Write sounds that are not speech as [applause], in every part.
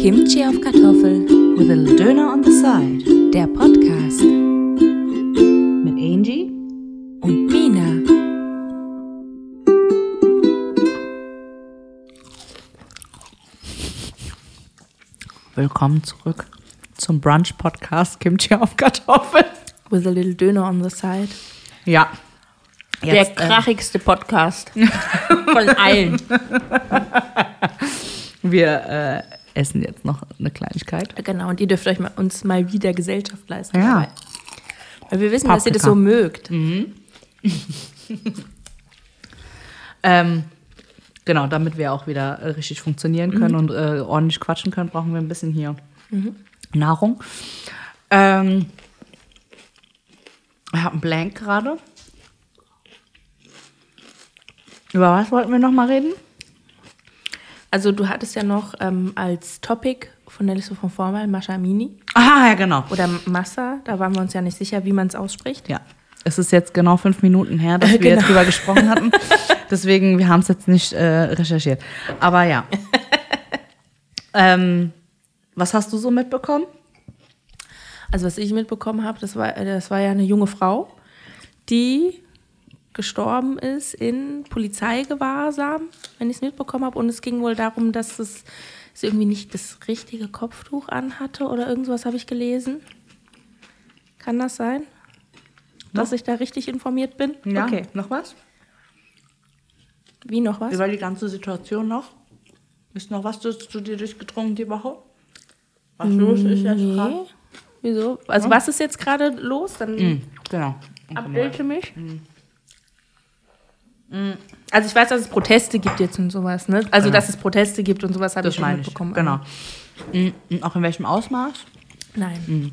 Kimchi auf Kartoffel. With a little Döner on the side. Der Podcast. Mit Angie. Und Mina. Willkommen zurück zum Brunch-Podcast Kimchi auf Kartoffel. With a little Döner on the side. Ja. Der Jetzt, äh, krachigste Podcast [laughs] von allen. wir äh, essen jetzt noch eine Kleinigkeit. Genau, und ihr dürft euch mal, uns mal wieder Gesellschaft leisten. Ja. dabei. Weil wir wissen, dass ihr das Paprika. so mögt. [laughs] Ähm, genau, damit wir auch wieder äh, richtig funktionieren können und äh, ordentlich quatschen können, brauchen wir ein bisschen hier Nahrung. Ähm, ich habe einen Blank gerade. Über was wollten wir noch mal reden? Also du hattest ja noch ähm, als Topic von der Liste von Vorwahl Mascha Amini Ah, ja, genau. oder Massa. Da waren wir uns ja nicht sicher, wie man es ausspricht. Ja. Es ist jetzt genau fünf Minuten her, dass [laughs] wir Genau. jetzt drüber gesprochen hatten. [laughs] Deswegen, wir haben es jetzt nicht äh, recherchiert. Aber ja. [laughs] ähm, was hast du so mitbekommen? Also was ich mitbekommen habe, das war, äh, das war ja eine junge Frau, die gestorben ist in Polizeigewahrsam, wenn ich es mitbekommen habe. Und es ging wohl darum, dass es sie irgendwie nicht das richtige Kopftuch anhatte oder irgendwas habe ich gelesen. Kann das sein? Dass ich da richtig informiert bin? Okay. Noch was? Wie noch was? Über die ganze Situation noch? Ist noch was zu, zu dir durchgedrungen die Woche? Was los ist jetzt gerade? Nee. Wieso? Also was ist jetzt gerade los? Dann Mhm, genau. update mich. Also ich weiß, dass es Proteste gibt jetzt und sowas, ne? Also dass es Proteste gibt und sowas habe ich Das schon meine ich. mitbekommen. Genau. Und Auch in welchem Ausmaß? Nein.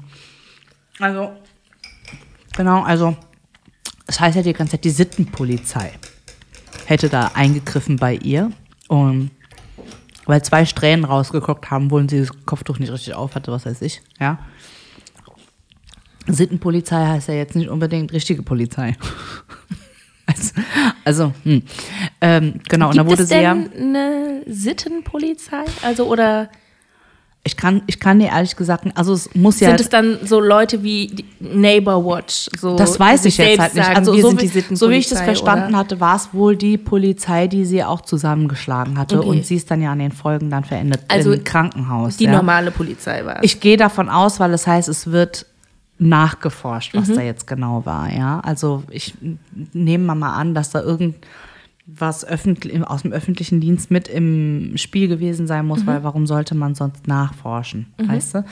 Also, genau, also, es heißt ja die ganze Zeit, die Sittenpolizei hätte da eingegriffen bei ihr. Und weil zwei Strähnen rausgeguckt haben, wo sie das Kopftuch nicht richtig auf hatte, was weiß ich, ja. Sittenpolizei heißt ja jetzt nicht unbedingt richtige Polizei. [laughs] also, also hm. ähm, genau, und Gibt da wurde es sie ja. denn eine Sittenpolizei? Also oder Ich kann, ich kann dir ehrlich gesagt, also es muss ja. sind es dann so Leute wie Neighbor Watch? So, Das weiß ich jetzt halt nicht. Also so wie, so wie ich das verstanden oder? hatte, war es wohl die Polizei, die sie auch zusammengeschlagen hatte Okay. und sie ist dann ja an den Folgen dann verendet Also im Krankenhaus. Die ja. normale Polizei war. Ich gehe davon aus, weil es heißt, es wird nachgeforscht, was Mhm. da jetzt genau war. Ja, also ich nehme mal an, dass da irgendwas öffentlich, aus dem öffentlichen Dienst mit im Spiel gewesen sein Mhm. muss, weil warum sollte man sonst nachforschen, weißt du?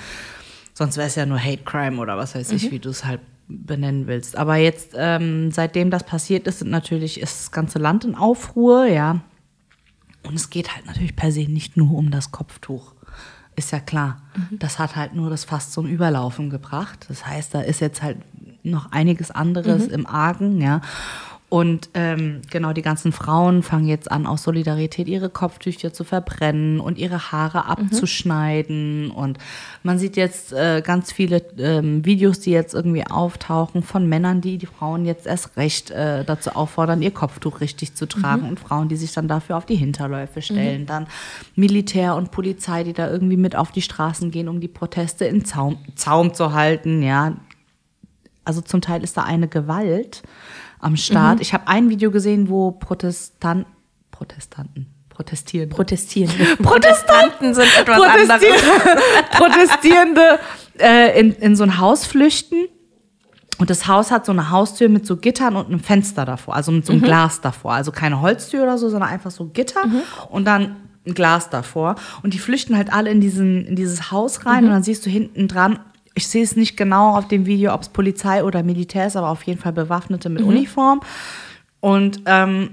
Sonst wäre es ja nur Hate Crime oder was weiß Mhm. ich, wie du es halt benennen willst. Aber jetzt, ähm, seitdem das passiert ist, sind natürlich ist das ganze Land in Aufruhr, ja. Und es geht halt natürlich per se nicht nur um das Kopftuch. Ist ja klar. Das hat halt nur das fast zum Überlaufen gebracht. Das heißt, da ist jetzt halt noch einiges anderes im Argen, ja. Und ähm, genau, die ganzen Frauen fangen jetzt an, aus Solidarität ihre Kopftücher zu verbrennen und ihre Haare abzuschneiden. Und man sieht jetzt äh, ganz viele ähm, Videos, die jetzt irgendwie auftauchen von Männern, die die Frauen jetzt erst recht äh, dazu auffordern, ihr Kopftuch richtig zu tragen. Und Frauen, die sich dann dafür auf die Hinterläufe stellen. Dann Militär und Polizei, die da irgendwie mit auf die Straßen gehen, um die Proteste in Zaum, Zaum zu halten. Ja, also zum Teil ist da eine Gewalt am Start. Ich habe ein Video gesehen, wo Protestant, Protestanten, protestieren. protestieren. [laughs] Protestanten sind etwas Protestier- anderes. [laughs] Protestierende äh, in, in so ein Haus flüchten. Und das Haus hat so eine Haustür mit so Gittern und einem Fenster davor, also mit so einem Glas davor. Also keine Holztür oder so, sondern einfach so Gitter und dann ein Glas davor. Und die flüchten halt alle in, diesen, in dieses Haus rein und dann siehst du hinten dran, ich sehe es nicht genau auf dem Video, ob es Polizei oder Militär ist, aber auf jeden Fall Bewaffnete mit Uniform. Und ähm,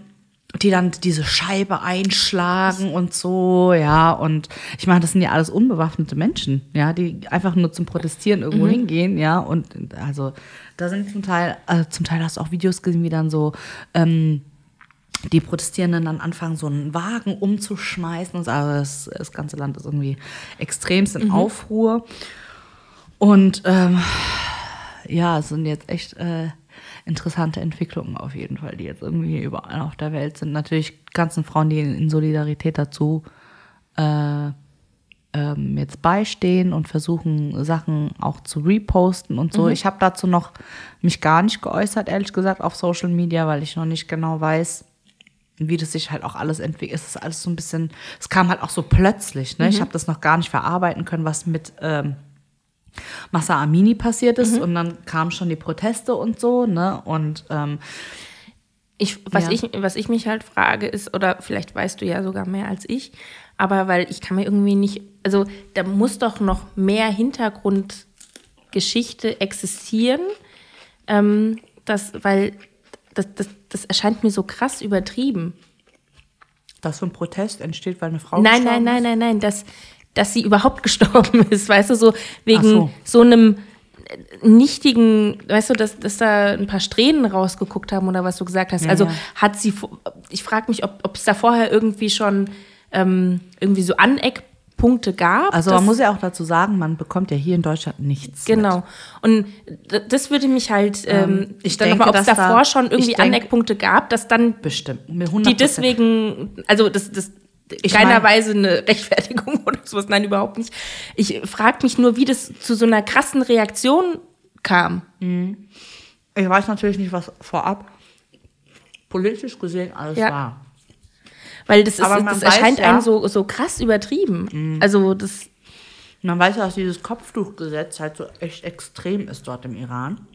die dann diese Scheibe einschlagen und so, ja. Und ich meine, das sind ja alles unbewaffnete Menschen, ja, die einfach nur zum Protestieren irgendwo hingehen, ja. Und also da sind zum Teil, also zum Teil hast du auch Videos gesehen, wie dann so ähm, die Protestierenden dann anfangen, so einen Wagen umzuschmeißen und so. Also das, das ganze Land ist irgendwie extremst in Aufruhr. Und ähm, ja, es sind jetzt echt äh, interessante Entwicklungen auf jeden Fall, die jetzt irgendwie überall auf der Welt sind. Natürlich ganzen Frauen, die in, Solidarität dazu äh, ähm, jetzt beistehen und versuchen, Sachen auch zu reposten und so. Mhm. Ich habe dazu noch mich gar nicht geäußert, ehrlich gesagt, auf Social Media, weil ich noch nicht genau weiß, wie das sich halt auch alles entwickelt. Es ist alles so ein bisschen, es kam halt auch so plötzlich. Ne? Mhm. Ich habe das noch gar nicht verarbeiten können, was mit ähm, Massa Amini passiert ist. Mhm. Und dann kamen schon die Proteste und so. Ne? Und ähm, Ich, was, Ja. ich, was ich mich halt frage ist, oder vielleicht weißt du ja sogar mehr als ich, aber weil ich kann mir irgendwie nicht, also da muss doch noch mehr Hintergrundgeschichte existieren, ähm, das, weil das, das, das erscheint mir so krass übertrieben. dass so ein Protest entsteht, weil eine Frau Nein, nein, nein, nein, nein, dass, dass sie überhaupt [laughs] gestorben ist, weißt du, so wegen so. so. einem nichtigen, weißt du, dass, dass da ein paar Strähnen rausgeguckt haben oder was du gesagt hast. Ja, also ja. hat sie, ich frage mich, ob es da vorher irgendwie schon ähm, irgendwie so Aneckpunkte gab. Also man muss ja auch dazu sagen, man bekommt ja hier in Deutschland nichts. Genau. Und d- das würde mich halt, ähm, ich dann denke, ob es dass da- davor schon irgendwie denke- Aneckpunkte gab, dass dann Mit. Bestimmt. Mit 100%. die deswegen, also das, das Ich keiner mein- Weise eine [laughs] Rechtfertigung oder sowas, nein, überhaupt nicht. Ich frage mich nur, wie das zu so einer krassen Reaktion kam. Ich weiß natürlich nicht, was vorab politisch gesehen alles Ja. war. Weil das, ist, das erscheint ja- einem so, so krass übertrieben. Also das, Man weiß ja, dass dieses Kopftuchgesetz halt so echt extrem ist dort im Iran.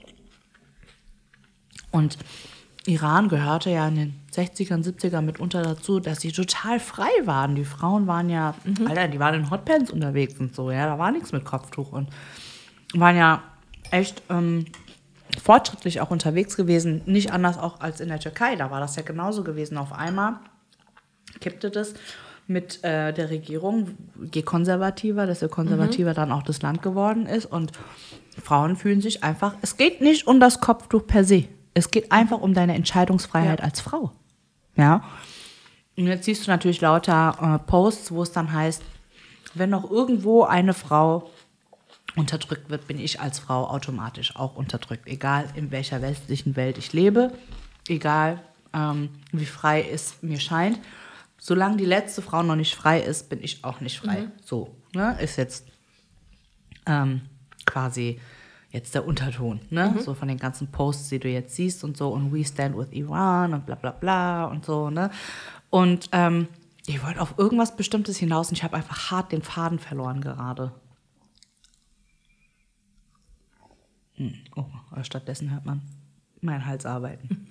Und Iran gehörte ja in den 60ern, 70ern mitunter dazu, dass sie total frei waren. Die Frauen waren ja, Alter, die waren in Hotpants unterwegs und so, ja, da war nichts mit Kopftuch und waren ja echt ähm, fortschrittlich auch unterwegs gewesen. Nicht anders auch als in der Türkei, da war das ja genauso gewesen. Auf einmal kippte das mit äh, der Regierung, je konservativer, desto konservativer dann auch das Land geworden ist. Und Frauen fühlen sich einfach, es geht nicht um das Kopftuch per se. Es geht einfach um deine Entscheidungsfreiheit Ja. als Frau. Ja. Und jetzt siehst du natürlich lauter äh, Posts, wo es dann heißt, wenn noch irgendwo eine Frau unterdrückt wird, bin ich als Frau automatisch auch unterdrückt. Egal in welcher westlichen Welt ich lebe, egal ähm, wie frei es mir scheint. Solange die letzte Frau noch nicht frei ist, bin ich auch nicht frei. So, ne? Ist jetzt ähm, quasi jetzt der Unterton, ne? So von den ganzen Posts, die du jetzt siehst und so und We Stand with Iran und bla bla bla und so, ne? Und ähm, ich wollte auf irgendwas Bestimmtes hinaus und ich habe einfach hart den Faden verloren gerade. Hm. Oh, aber stattdessen hört man meinen Hals arbeiten.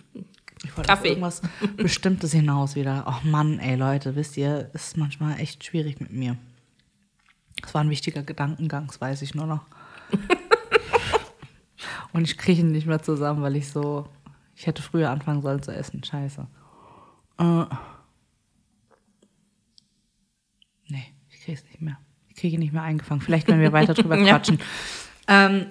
Ich wollte auf irgendwas Bestimmtes hinaus wieder. Oh Mann, ey Leute, wisst ihr, ist manchmal echt schwierig mit mir. Es war ein wichtiger Gedankengang, das weiß ich nur noch. [laughs] Und ich kriege ihn nicht mehr zusammen, weil ich so. Ich hätte früher anfangen sollen zu essen. Scheiße. Äh. Nee, ich kriege es nicht mehr. Ich kriege ihn nicht mehr eingefangen. Vielleicht, wenn wir weiter [laughs] drüber Ja. quatschen. Ähm,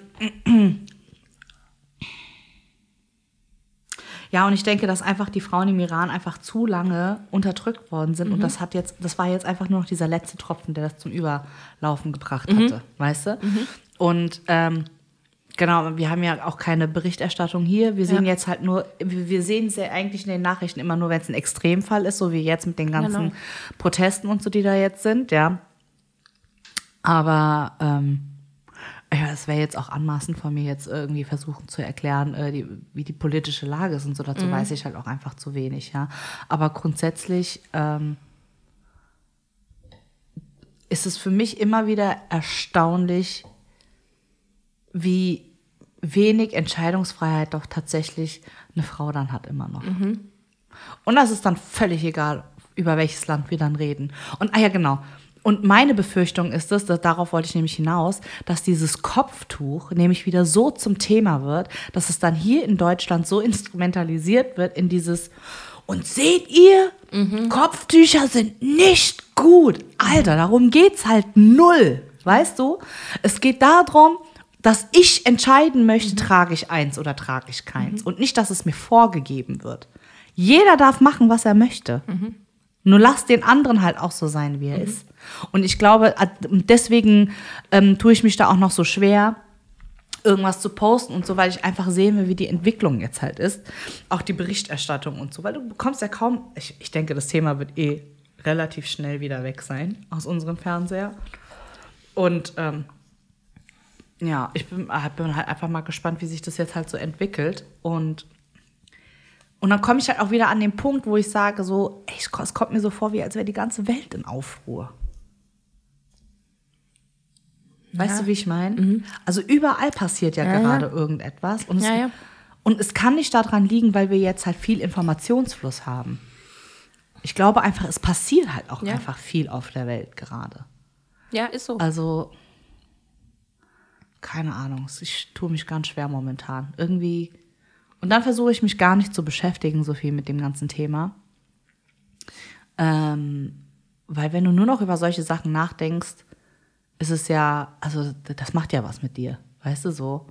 ja, und ich denke, dass einfach die Frauen im Iran einfach zu lange unterdrückt worden sind. Und das hat jetzt, das war jetzt einfach nur noch dieser letzte Tropfen, der das zum Überlaufen gebracht hatte, weißt du? Und ähm, genau, wir haben ja auch keine Berichterstattung hier. Wir sehen Ja. jetzt halt nur, wir sehen es ja eigentlich in den Nachrichten immer nur, wenn es ein Extremfall ist, so wie jetzt mit den ganzen Genau. Protesten und so, die da jetzt sind, ja. Aber ähm, ja, es wäre jetzt auch anmaßend von mir, jetzt irgendwie versuchen zu erklären, äh, die, wie die politische Lage ist und so. Dazu weiß ich halt auch einfach zu wenig, ja. Aber grundsätzlich ähm, ist es für mich immer wieder erstaunlich, wie wenig Entscheidungsfreiheit doch tatsächlich eine Frau dann hat immer noch. Und das ist dann völlig egal, über welches Land wir dann reden. Und ah ja, genau. Und meine Befürchtung ist es, dass, darauf wollte ich nämlich hinaus, dass dieses Kopftuch nämlich wieder so zum Thema wird, dass es dann hier in Deutschland so instrumentalisiert wird in dieses und seht ihr, Kopftücher sind nicht gut. Alter, darum geht's halt null. Weißt du? Es geht darum, dass ich entscheiden möchte, trage ich eins oder trage ich keins. Und nicht, dass es mir vorgegeben wird. Jeder darf machen, was er möchte. Nur lass den anderen halt auch so sein, wie er ist. Und ich glaube, deswegen ähm, tue ich mich da auch noch so schwer, irgendwas zu posten und so, weil ich einfach sehen will, wie die Entwicklung jetzt halt ist. Auch die Berichterstattung und so, weil du bekommst ja kaum, ich, ich denke, das Thema wird eh relativ schnell wieder weg sein aus unserem Fernseher. Und ähm, ja, ich bin, äh, bin halt einfach mal gespannt, wie sich das jetzt halt so entwickelt. Und, und dann komme ich halt auch wieder an den Punkt, wo ich sage, so, ey, es kommt mir so vor, wie als wäre die ganze Welt in Aufruhr. Weißt Ja. du, wie ich meine? Also überall passiert ja, Ja, gerade ja. irgendetwas. Und es, und es kann nicht daran liegen, weil wir jetzt halt viel Informationsfluss haben. Ich glaube einfach, es passiert halt auch einfach viel auf der Welt gerade. Ja, ist so. Also, keine Ahnung, ich tue mich ganz schwer momentan. Irgendwie. Und dann versuche ich mich gar nicht zu beschäftigen, so viel mit dem ganzen Thema. Ähm, weil wenn du nur noch über solche Sachen nachdenkst, ist es ja, also das macht ja was mit dir, weißt du so.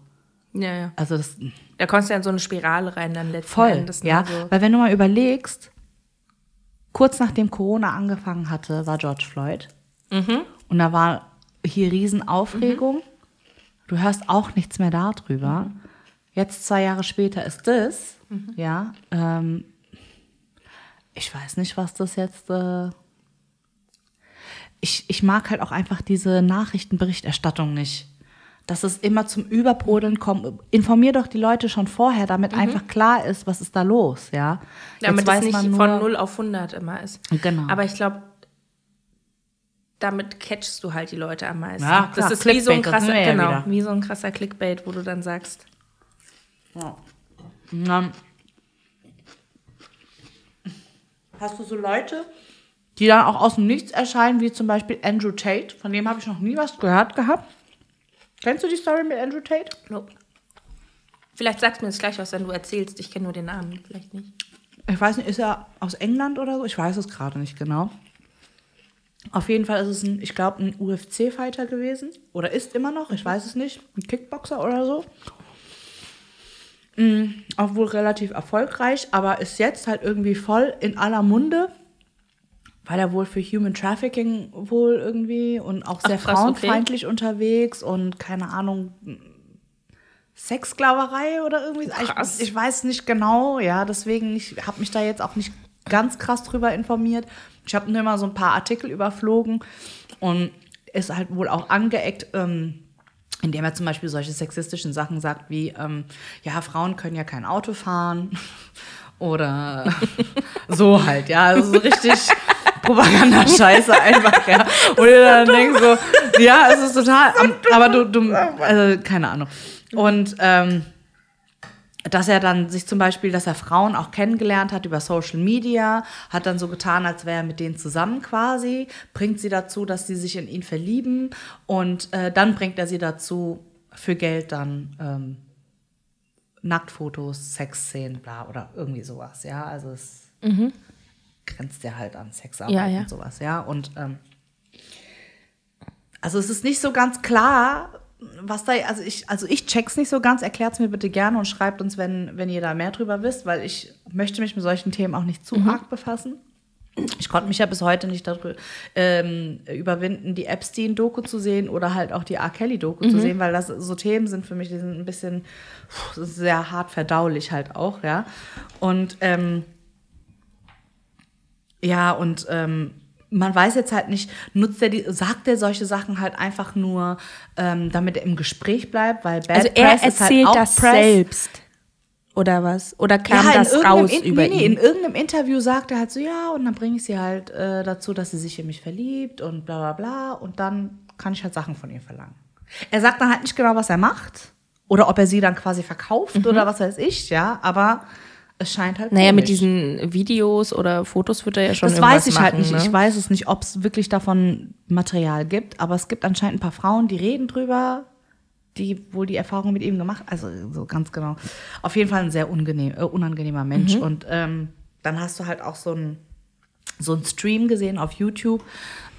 ja, ja. Also das Da kommst du ja in so eine Spirale rein dann letzten voll, Endes. ne? ja. So. Weil wenn du mal überlegst, kurz nachdem Corona angefangen hatte, war George Floyd. Und da war hier Riesenaufregung. Du hörst auch nichts mehr darüber. Jetzt, zwei Jahre später, ist das. Ja. Ähm, ich weiß nicht, was das jetzt. Äh ich, ich mag halt auch einfach diese Nachrichtenberichterstattung nicht. Dass es immer zum Überbrodeln kommt. Informier doch die Leute schon vorher, damit einfach klar ist, was ist da los, ja. Damit es nicht nur- von 0 auf 100 immer ist. Genau. Aber ich glaube, damit catchst du halt die Leute am meisten. Ja, klar, das ist wie so ein krasser, ja genau, wieder. wie so ein krasser Clickbait, wo du dann sagst, Ja. Dann hast du so Leute, die dann auch aus dem Nichts erscheinen, wie zum Beispiel Andrew Tate. Von dem habe ich noch nie was gehört gehabt. Kennst du die Story mit Andrew Tate? nope. Vielleicht sagst du mir das gleich was, wenn du erzählst. Ich kenne nur den Namen, vielleicht nicht. Ich weiß nicht, ist er aus England oder so? Ich weiß es gerade nicht genau. Auf jeden Fall ist es ein, ich glaube, ein UFC-Fighter gewesen. Oder ist immer noch, ich weiß es nicht. Ein Kickboxer oder so. Mm, auch wohl relativ erfolgreich, aber ist jetzt halt irgendwie voll in aller Munde, weil er wohl für Human Trafficking wohl irgendwie und auch sehr Ach, krass, okay. frauenfeindlich unterwegs und keine Ahnung, Sexsklaverei oder irgendwie. Krass. Ich, ich weiß nicht genau, ja, deswegen, ich habe mich da jetzt auch nicht ganz krass drüber informiert. Ich habe nur immer so ein paar Artikel überflogen und ist halt wohl auch angeeckt, ähm, indem er zum Beispiel solche sexistischen Sachen sagt wie, ähm, ja, Frauen können ja kein Auto fahren [laughs] oder [laughs] so halt, ja, also so richtig [laughs] Propaganda-Scheiße einfach, ja. Und ihr dann denkt so, ja, es ist total, aber du, du also, keine Ahnung. Und ähm, dass er dann sich zum Beispiel, dass er Frauen auch kennengelernt hat über Social Media, hat dann so getan, als wäre er mit denen zusammen quasi, bringt sie dazu, dass sie sich in ihn verlieben und äh, dann bringt er sie dazu, für Geld dann ähm, Nacktfotos, Sexszenen, bla oder irgendwie sowas, ja, also es grenzt ja halt an Sexarbeit Ja, ja. und sowas, ja, und ähm, also es ist nicht so ganz klar, was da, also ich, also ich check's nicht so ganz, erklärt's mir bitte gerne und schreibt uns, wenn, wenn ihr da mehr drüber wisst, weil ich möchte mich mit solchen Themen auch nicht zu arg befassen. Ich konnte mich ja bis heute nicht darüber ähm, überwinden, die Epstein-Doku zu sehen oder halt auch die R. Kelly-Doku zu sehen, weil das so Themen sind für mich, die sind ein bisschen puh, sehr hart verdaulich halt auch, ja. Und ähm, ja, und ähm, man weiß jetzt halt nicht, nutzt er die, sagt er solche Sachen halt einfach nur, ähm, damit er im Gespräch bleibt, weil Bad Also er Press ist erzählt halt auch das Press. selbst. Oder was? Oder kam in das raus In- über nee, nee, in ihn? irgendeinem Interview sagt er halt so, ja, und dann bringe ich sie halt äh, dazu, dass sie sich in mich verliebt und bla bla bla. Und dann kann ich halt Sachen von ihr verlangen. Er sagt dann halt nicht genau, was er macht. Oder ob er sie dann quasi verkauft oder was weiß ich, ja. Aber es scheint halt. Mhm. Naja, mit komisch. diesen Videos oder Fotos wird er ja schon Das weiß ich halt machen, nicht. Ne? Ich weiß es nicht, ob es wirklich davon Material gibt, aber es gibt anscheinend ein paar Frauen, die reden drüber, die wohl die Erfahrung mit ihm gemacht, also so ganz genau. Auf jeden Fall ein sehr äh, unangenehmer Mensch. Und ähm, dann hast du halt auch so ein so einen Stream gesehen auf YouTube.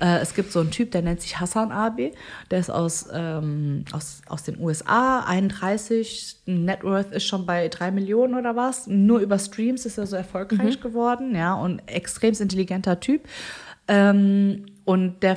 Äh, es gibt so einen Typ, der nennt sich Hassan Abi. Der ist aus, ähm, aus, aus den USA, 31. Net Worth ist schon bei 3 Millionen oder was. Nur über Streams ist er so erfolgreich geworden, ja, und extrem intelligenter Typ. Ähm, und der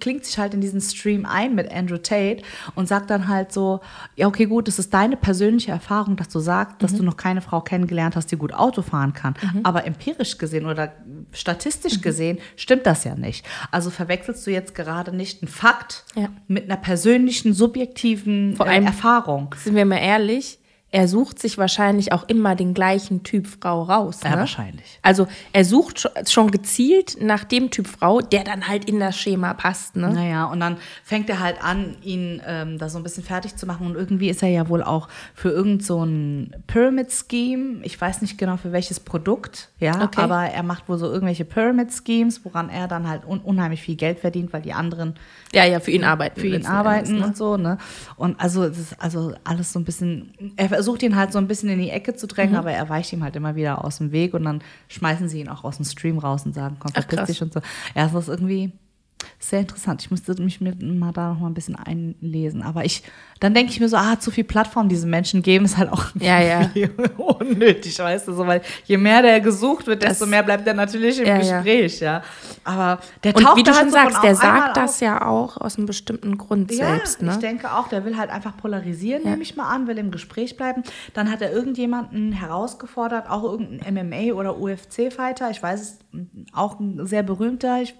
klingt sich halt in diesen Stream ein mit Andrew Tate und sagt dann halt so, ja, okay, gut, das ist deine persönliche Erfahrung, dass du sagst, dass du noch keine Frau kennengelernt hast, die gut Auto fahren kann. Aber empirisch gesehen oder statistisch gesehen stimmt das ja nicht. Also verwechselst du jetzt gerade nicht einen Fakt Ja. mit einer persönlichen, subjektiven Vor äh, allem- Erfahrung. Sind wir mal ehrlich, er sucht sich wahrscheinlich auch immer den gleichen Typ Frau raus. Ja, ne? wahrscheinlich. Also er sucht scho- schon gezielt nach dem Typ Frau, der dann halt in das Schema passt. Ne? Naja, und dann fängt er halt an, ihn ähm, da so ein bisschen fertig zu machen. Und irgendwie ist er ja wohl auch für irgend so ein Pyramid-Scheme, ich weiß nicht genau für welches Produkt, ja, Okay. aber er macht wohl so irgendwelche Pyramid-Schemes, woran er dann halt un unheimlich viel Geld verdient, weil die anderen Ja, ja, für ihn arbeiten. für ihn arbeiten Endes, ne? und so, ne? Und also es ist also alles so ein bisschen, er versucht ihn halt so ein bisschen in die Ecke zu Mhm. drängen, aber er weicht ihm halt immer wieder aus dem Weg und dann schmeißen sie ihn auch aus dem Stream raus und sagen, komm, verpiss dich und so. Ja, das ist irgendwie sehr interessant. Ich musste mich mit, mal da noch mal ein bisschen einlesen. Aber ich, dann denke ich mir so, ah, zu viel Plattform diesen Menschen geben, ist halt auch Ja, ja. [laughs] unnötig, weißt du, so, weil je mehr der gesucht wird, desto Das- mehr bleibt er natürlich im Ja. Gespräch, ja. Aber der Und wie du schon halt so von sagst, der auf sagt auf. das ja auch aus einem bestimmten Grund selbst. Ne? ich denke auch, der will halt einfach polarisieren, nehme ich mal an, will im Gespräch bleiben. Dann hat er irgendjemanden herausgefordert, auch irgendein MMA- oder UFC-Fighter, ich weiß es, auch ein sehr berühmter, ich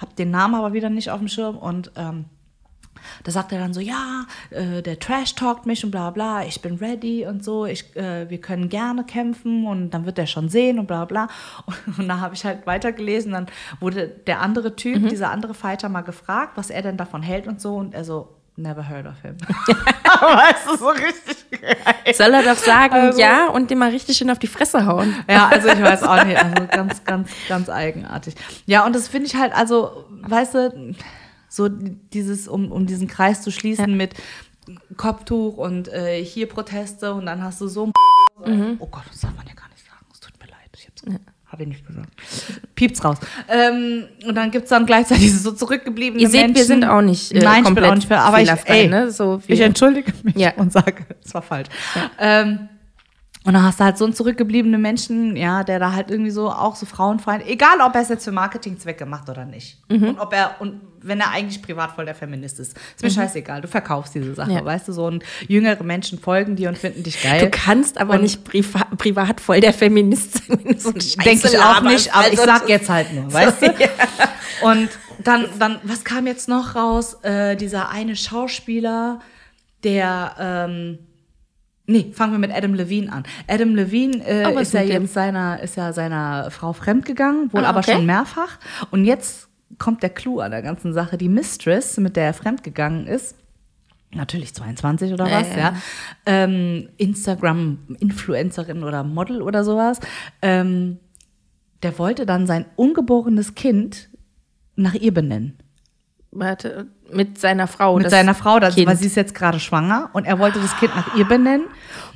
habe den Namen aber wieder nicht auf dem Schirm und ähm, da sagt er dann so, ja, äh, der Trash talkt mich und bla bla, ich bin ready und so, ich, äh, wir können gerne kämpfen und dann wird er schon sehen und bla bla. Und, [laughs] und da habe ich halt weitergelesen, dann wurde der andere Typ, dieser andere Fighter mal gefragt, was er denn davon hält und so und er so, never heard of him. [laughs] weißt du, so richtig geil. Soll er doch sagen, Also- ja, und dem mal richtig schön auf die Fresse hauen. Ja, also ich weiß auch nicht. Also ganz, ganz, ganz eigenartig. Ja, und das finde ich halt, also, weißt du, so dieses, um, um diesen Kreis zu schließen mit Kopftuch und äh, hier Proteste und dann hast du so ein Oh Gott, das darf man ja gar nicht sagen. Es tut mir leid. Ich hab's, hab ich nicht gesagt. Piept's raus. Ähm, und dann gibt's dann gleichzeitig so zurückgebliebene Ihr seht, Menschen. wir sind auch nicht äh, Nein, ich bin komplett auch nicht, aber ich, ey, ne? so ich entschuldige mich Ja. und sage, [laughs] es war falsch. Ähm, und dann hast du halt so einen zurückgebliebenen Menschen, ja, der da halt irgendwie so auch so Frauenfeind, egal ob er es jetzt für Marketingzwecke macht oder nicht. Mhm. Und ob er, und wenn er eigentlich privat voll der Feminist ist. Ist mir scheißegal, du verkaufst diese Sache, Mhm. Ja. weißt du, so und jüngere Menschen folgen dir und finden dich geil. Du kannst aber Und- nicht priva privat voll der Feminist sein, wenn du so Denke ich auch nicht, aber ich Also, sag jetzt halt nur, [laughs] weißt du? Und dann, dann, was kam jetzt noch raus? Äh, dieser eine Schauspieler, der, ähm, nee, fangen wir mit Adam Levine an. Adam Levine äh, Oh, ist ja jetzt seiner, ist ja seiner Frau fremdgegangen, wohl Ah, aber okay. schon mehrfach. Und jetzt kommt der Clou an der ganzen Sache. Die Mistress, mit der er fremdgegangen ist, Natürlich 22 oder was, ja. ja. Ähm, Instagram-Influencerin oder Model oder sowas. Ähm, der wollte dann sein ungeborenes Kind nach ihr benennen. Warte, mit seiner Frau. Mit seiner Frau, das, Kind. weil sie ist jetzt gerade schwanger und er wollte das Kind nach ihr benennen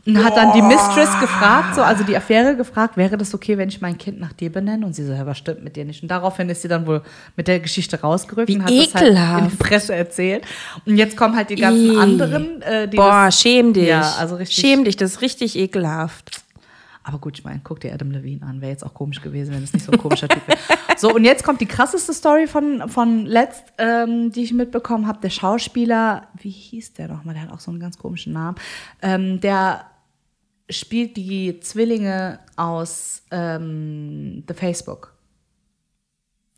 und hat dann die Mistress gefragt, so also die Affäre gefragt, wäre das okay, wenn ich mein Kind nach dir benenne? Und sie so, ja, was stimmt mit dir nicht? Und daraufhin ist sie dann wohl mit der Geschichte rausgerückt Wie und hat das halt ekelhaft. in die Presse erzählt. Und jetzt kommen halt die ganzen Ih. anderen, äh, die Boah, das, schäm dich. Ja, also richtig. Schäm dich, das ist richtig ekelhaft. Aber gut, ich meine, guck dir Adam Levine an. Wäre jetzt auch komisch gewesen, wenn es nicht so ein komischer Typ wäre. [laughs] So, und jetzt kommt die krasseste Story von, von letzt, ähm, die ich mitbekommen habe. Der Schauspieler, wie hieß der nochmal? Der hat auch so einen ganz komischen Namen. Ähm, der spielt die Zwillinge aus ähm, The Facebook.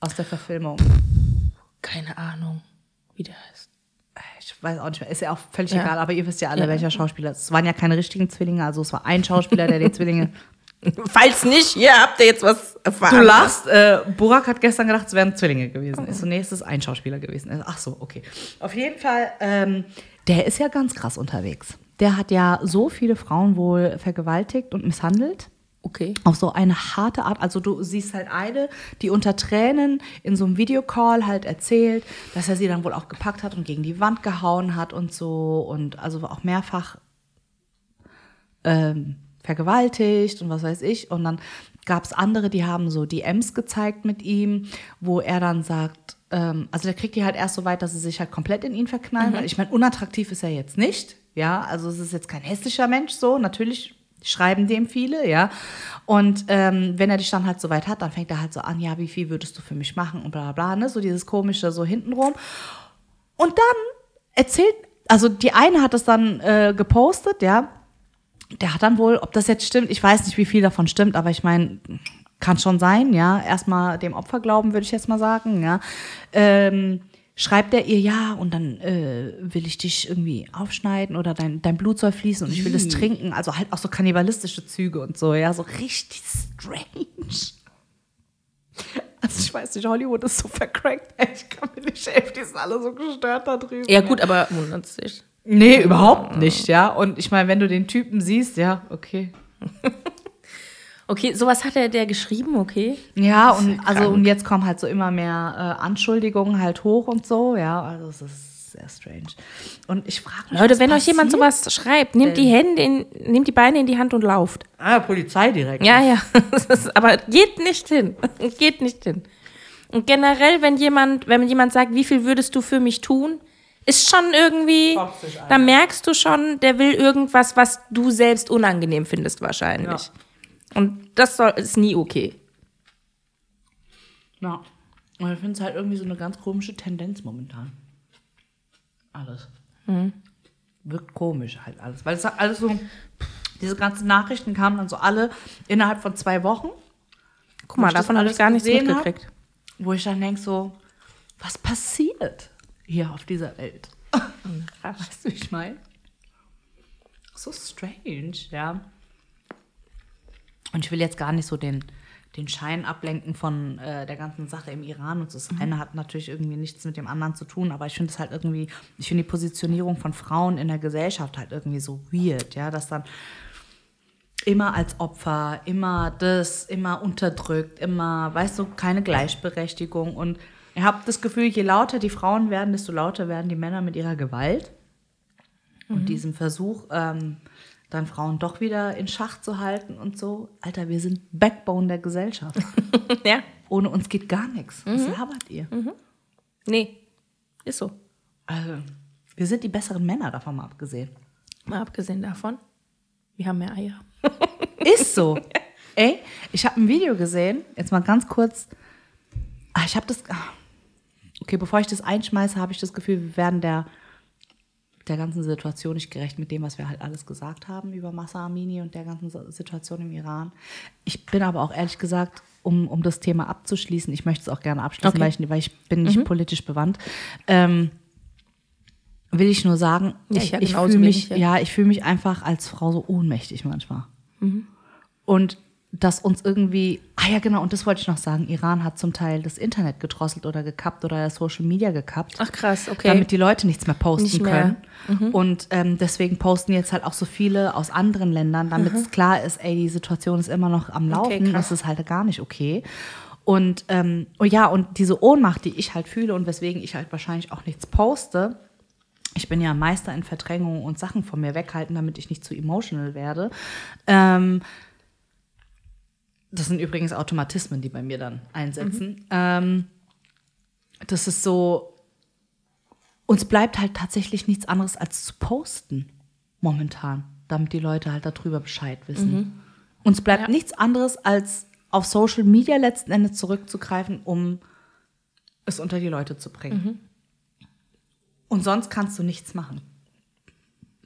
Aus der Verfilmung. Keine Ahnung, wie der heißt. Ich weiß auch nicht mehr, ist ja auch völlig Ja. egal, aber ihr wisst ja alle, Ja. welcher Schauspieler. Es waren ja keine richtigen Zwillinge, also es war ein Schauspieler, der die Zwillinge [laughs] Falls nicht, hier habt ihr jetzt was erfahren. Du lachst. Äh, Burak hat gestern gedacht, es wären Zwillinge gewesen. Ist so, nee, es ist ein Schauspieler gewesen. Ach so, okay. Auf jeden Fall, ähm, der ist ja ganz krass unterwegs. Der hat ja so viele Frauen wohl vergewaltigt und misshandelt. Okay. Auf so eine harte Art. Also du siehst halt eine, die unter Tränen in so einem Videocall halt erzählt, dass er sie dann wohl auch gepackt hat und gegen die Wand gehauen hat und so. Und also auch mehrfach ähm, vergewaltigt und was weiß ich. Und dann gab es andere, die haben so DMs gezeigt mit ihm, wo er dann sagt, ähm, also der kriegt die halt erst so weit, dass sie sich halt komplett in ihn verknallen. Weil ich meine, unattraktiv ist er jetzt nicht. Ja, also es ist jetzt kein hässlicher Mensch so. Natürlich schreiben dem viele, ja. Und ähm, wenn er dich dann halt so weit hat, dann fängt er halt so an, ja, wie viel würdest du für mich machen und bla bla, ne? So dieses komische so hintenrum. Und dann erzählt, also die eine hat es dann äh, gepostet, ja. Der hat dann wohl, ob das jetzt stimmt, ich weiß nicht, wie viel davon stimmt, aber ich meine, kann schon sein, ja. Erstmal dem Opfer glauben, würde ich jetzt mal sagen, ja. Ähm, schreibt er ihr ja und dann äh, will ich dich irgendwie aufschneiden oder dein, dein Blut soll fließen und ich will es trinken. Also halt auch so kannibalistische Züge und so, ja, so richtig strange. Also ich weiß nicht, Hollywood ist so vercrackt. Ich kann mir nicht helfen, die sind alle so gestört da drüben. Ja, gut, aber wundert sich. Nee, überhaupt nicht, ja. Und ich meine, wenn du den Typen siehst, ja, okay. [laughs] Okay, sowas hat er der geschrieben, okay. Ja, und also und jetzt kommen halt so immer mehr äh, Anschuldigungen halt hoch und so, ja. Also es ist sehr strange. Und ich frage mich, Leute, was wenn euch jemand sowas schreibt, nehmt die Hände in, nehmt die Beine in die Hand und lauft. Ah, Polizei direkt. Ja, ja. [laughs] Aber geht nicht hin. [laughs] Geht nicht hin. Und generell, wenn jemand, wenn jemand sagt, wie viel würdest du für mich tun, ist schon irgendwie, da merkst du schon, der will irgendwas, was du selbst unangenehm findest wahrscheinlich. Ja. Und das soll, ist nie okay. Ja. Und ich finde es halt irgendwie so eine ganz komische Tendenz momentan. Alles. Wirkt komisch halt alles. Weil es hat alles so, diese ganzen Nachrichten kamen dann so alle innerhalb von zwei Wochen, Guck mal, davon habe ich gar nichts gesehen hab, mitgekriegt. wo ich dann denke so, was passiert hier auf dieser Welt? [laughs] Weißt du, wie ich meine? So strange, ja. Und ich will jetzt gar nicht so den, den Schein ablenken von äh, der ganzen Sache im Iran. Und das eine hat natürlich irgendwie nichts mit dem anderen zu tun, aber ich finde es halt irgendwie, ich finde die Positionierung von Frauen in der Gesellschaft halt irgendwie so weird, ja, dass dann immer als Opfer, immer das, immer unterdrückt, immer, weißt du, keine Gleichberechtigung. Und ihr habt das Gefühl, je lauter die Frauen werden, desto lauter werden die Männer mit ihrer Gewalt und diesem Versuch, ähm, dann Frauen doch wieder in Schach zu halten und so. Alter, wir sind Backbone der Gesellschaft. [laughs] Ja. Ohne uns geht gar nichts. Was labert ihr? Nee. Ist so. Also, wir sind die besseren Männer, davon mal abgesehen. Mal abgesehen davon, wir haben mehr Eier. [laughs] Ist so. [laughs] Ey, ich habe ein Video gesehen, jetzt mal ganz kurz. Ah, ich habe das. ah. Okay, bevor ich das einschmeiße, habe ich das Gefühl, wir werden der, der ganzen Situation nicht gerecht mit dem, was wir halt alles gesagt haben über Massa Amini und der ganzen Situation im Iran. Ich bin aber auch ehrlich gesagt, um, um das Thema abzuschließen, ich möchte es auch gerne abschließen, Okay. weil, ich, weil ich bin nicht politisch bewandt. Ähm, will ich nur sagen, Ja, ich, ich genauso fühle mich, ja. ja, ich fühle mich einfach als Frau so ohnmächtig manchmal. Mhm. Und dass uns irgendwie, ah ja genau, und das wollte ich noch sagen, Iran hat zum Teil das Internet gedrosselt oder gekappt oder Social Media gekappt, Ach krass, okay. damit die Leute nichts mehr posten Nicht mehr. Mhm. können. Und ähm, deswegen posten jetzt halt auch so viele aus anderen Ländern, damit es klar ist, ey, die Situation ist immer noch am Mhm. Okay, Laufen, krass. das ist halt gar nicht okay. Und ähm, oh ja, und diese Ohnmacht, die ich halt fühle und weswegen ich halt wahrscheinlich auch nichts poste, ich bin ja Meister in Verdrängung und Sachen von mir weghalten, damit ich nicht zu emotional werde. Ähm, das sind übrigens Automatismen, die bei mir dann einsetzen. Ähm, das ist so, uns bleibt halt tatsächlich nichts anderes als zu posten momentan, damit die Leute halt darüber Bescheid wissen. Uns bleibt Ja. nichts anderes als auf Social Media letzten Endes zurückzugreifen, um es unter die Leute zu bringen. Und sonst kannst du nichts machen.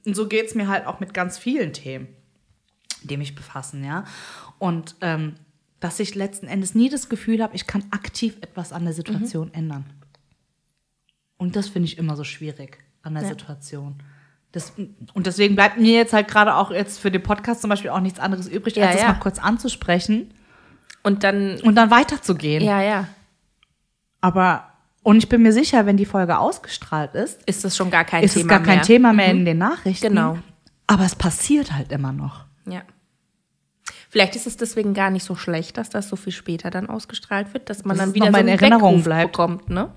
Und so geht es mir halt auch mit ganz vielen Themen, die mich befassen, ja. Und ähm, dass ich letzten Endes nie das Gefühl habe, ich kann aktiv etwas an der Situation ändern. Und das finde ich immer so schwierig an der Ja. Situation. Das, und deswegen bleibt mir jetzt halt gerade auch jetzt für den Podcast zum Beispiel auch nichts anderes übrig, Ja, als das ja. mal kurz anzusprechen Und dann, und dann weiterzugehen. ja, ja, Aber, und ich bin mir sicher, wenn die Folge ausgestrahlt ist, ist das schon gar kein ist Thema es gar kein mehr. Thema mehr in den Nachrichten. Genau. Aber es passiert halt immer noch. Ja. Vielleicht ist es deswegen gar nicht so schlecht, dass das so viel später dann ausgestrahlt wird, dass man Dass dann wieder so in Erinnerung Weckruf bleibt. bekommt, ne?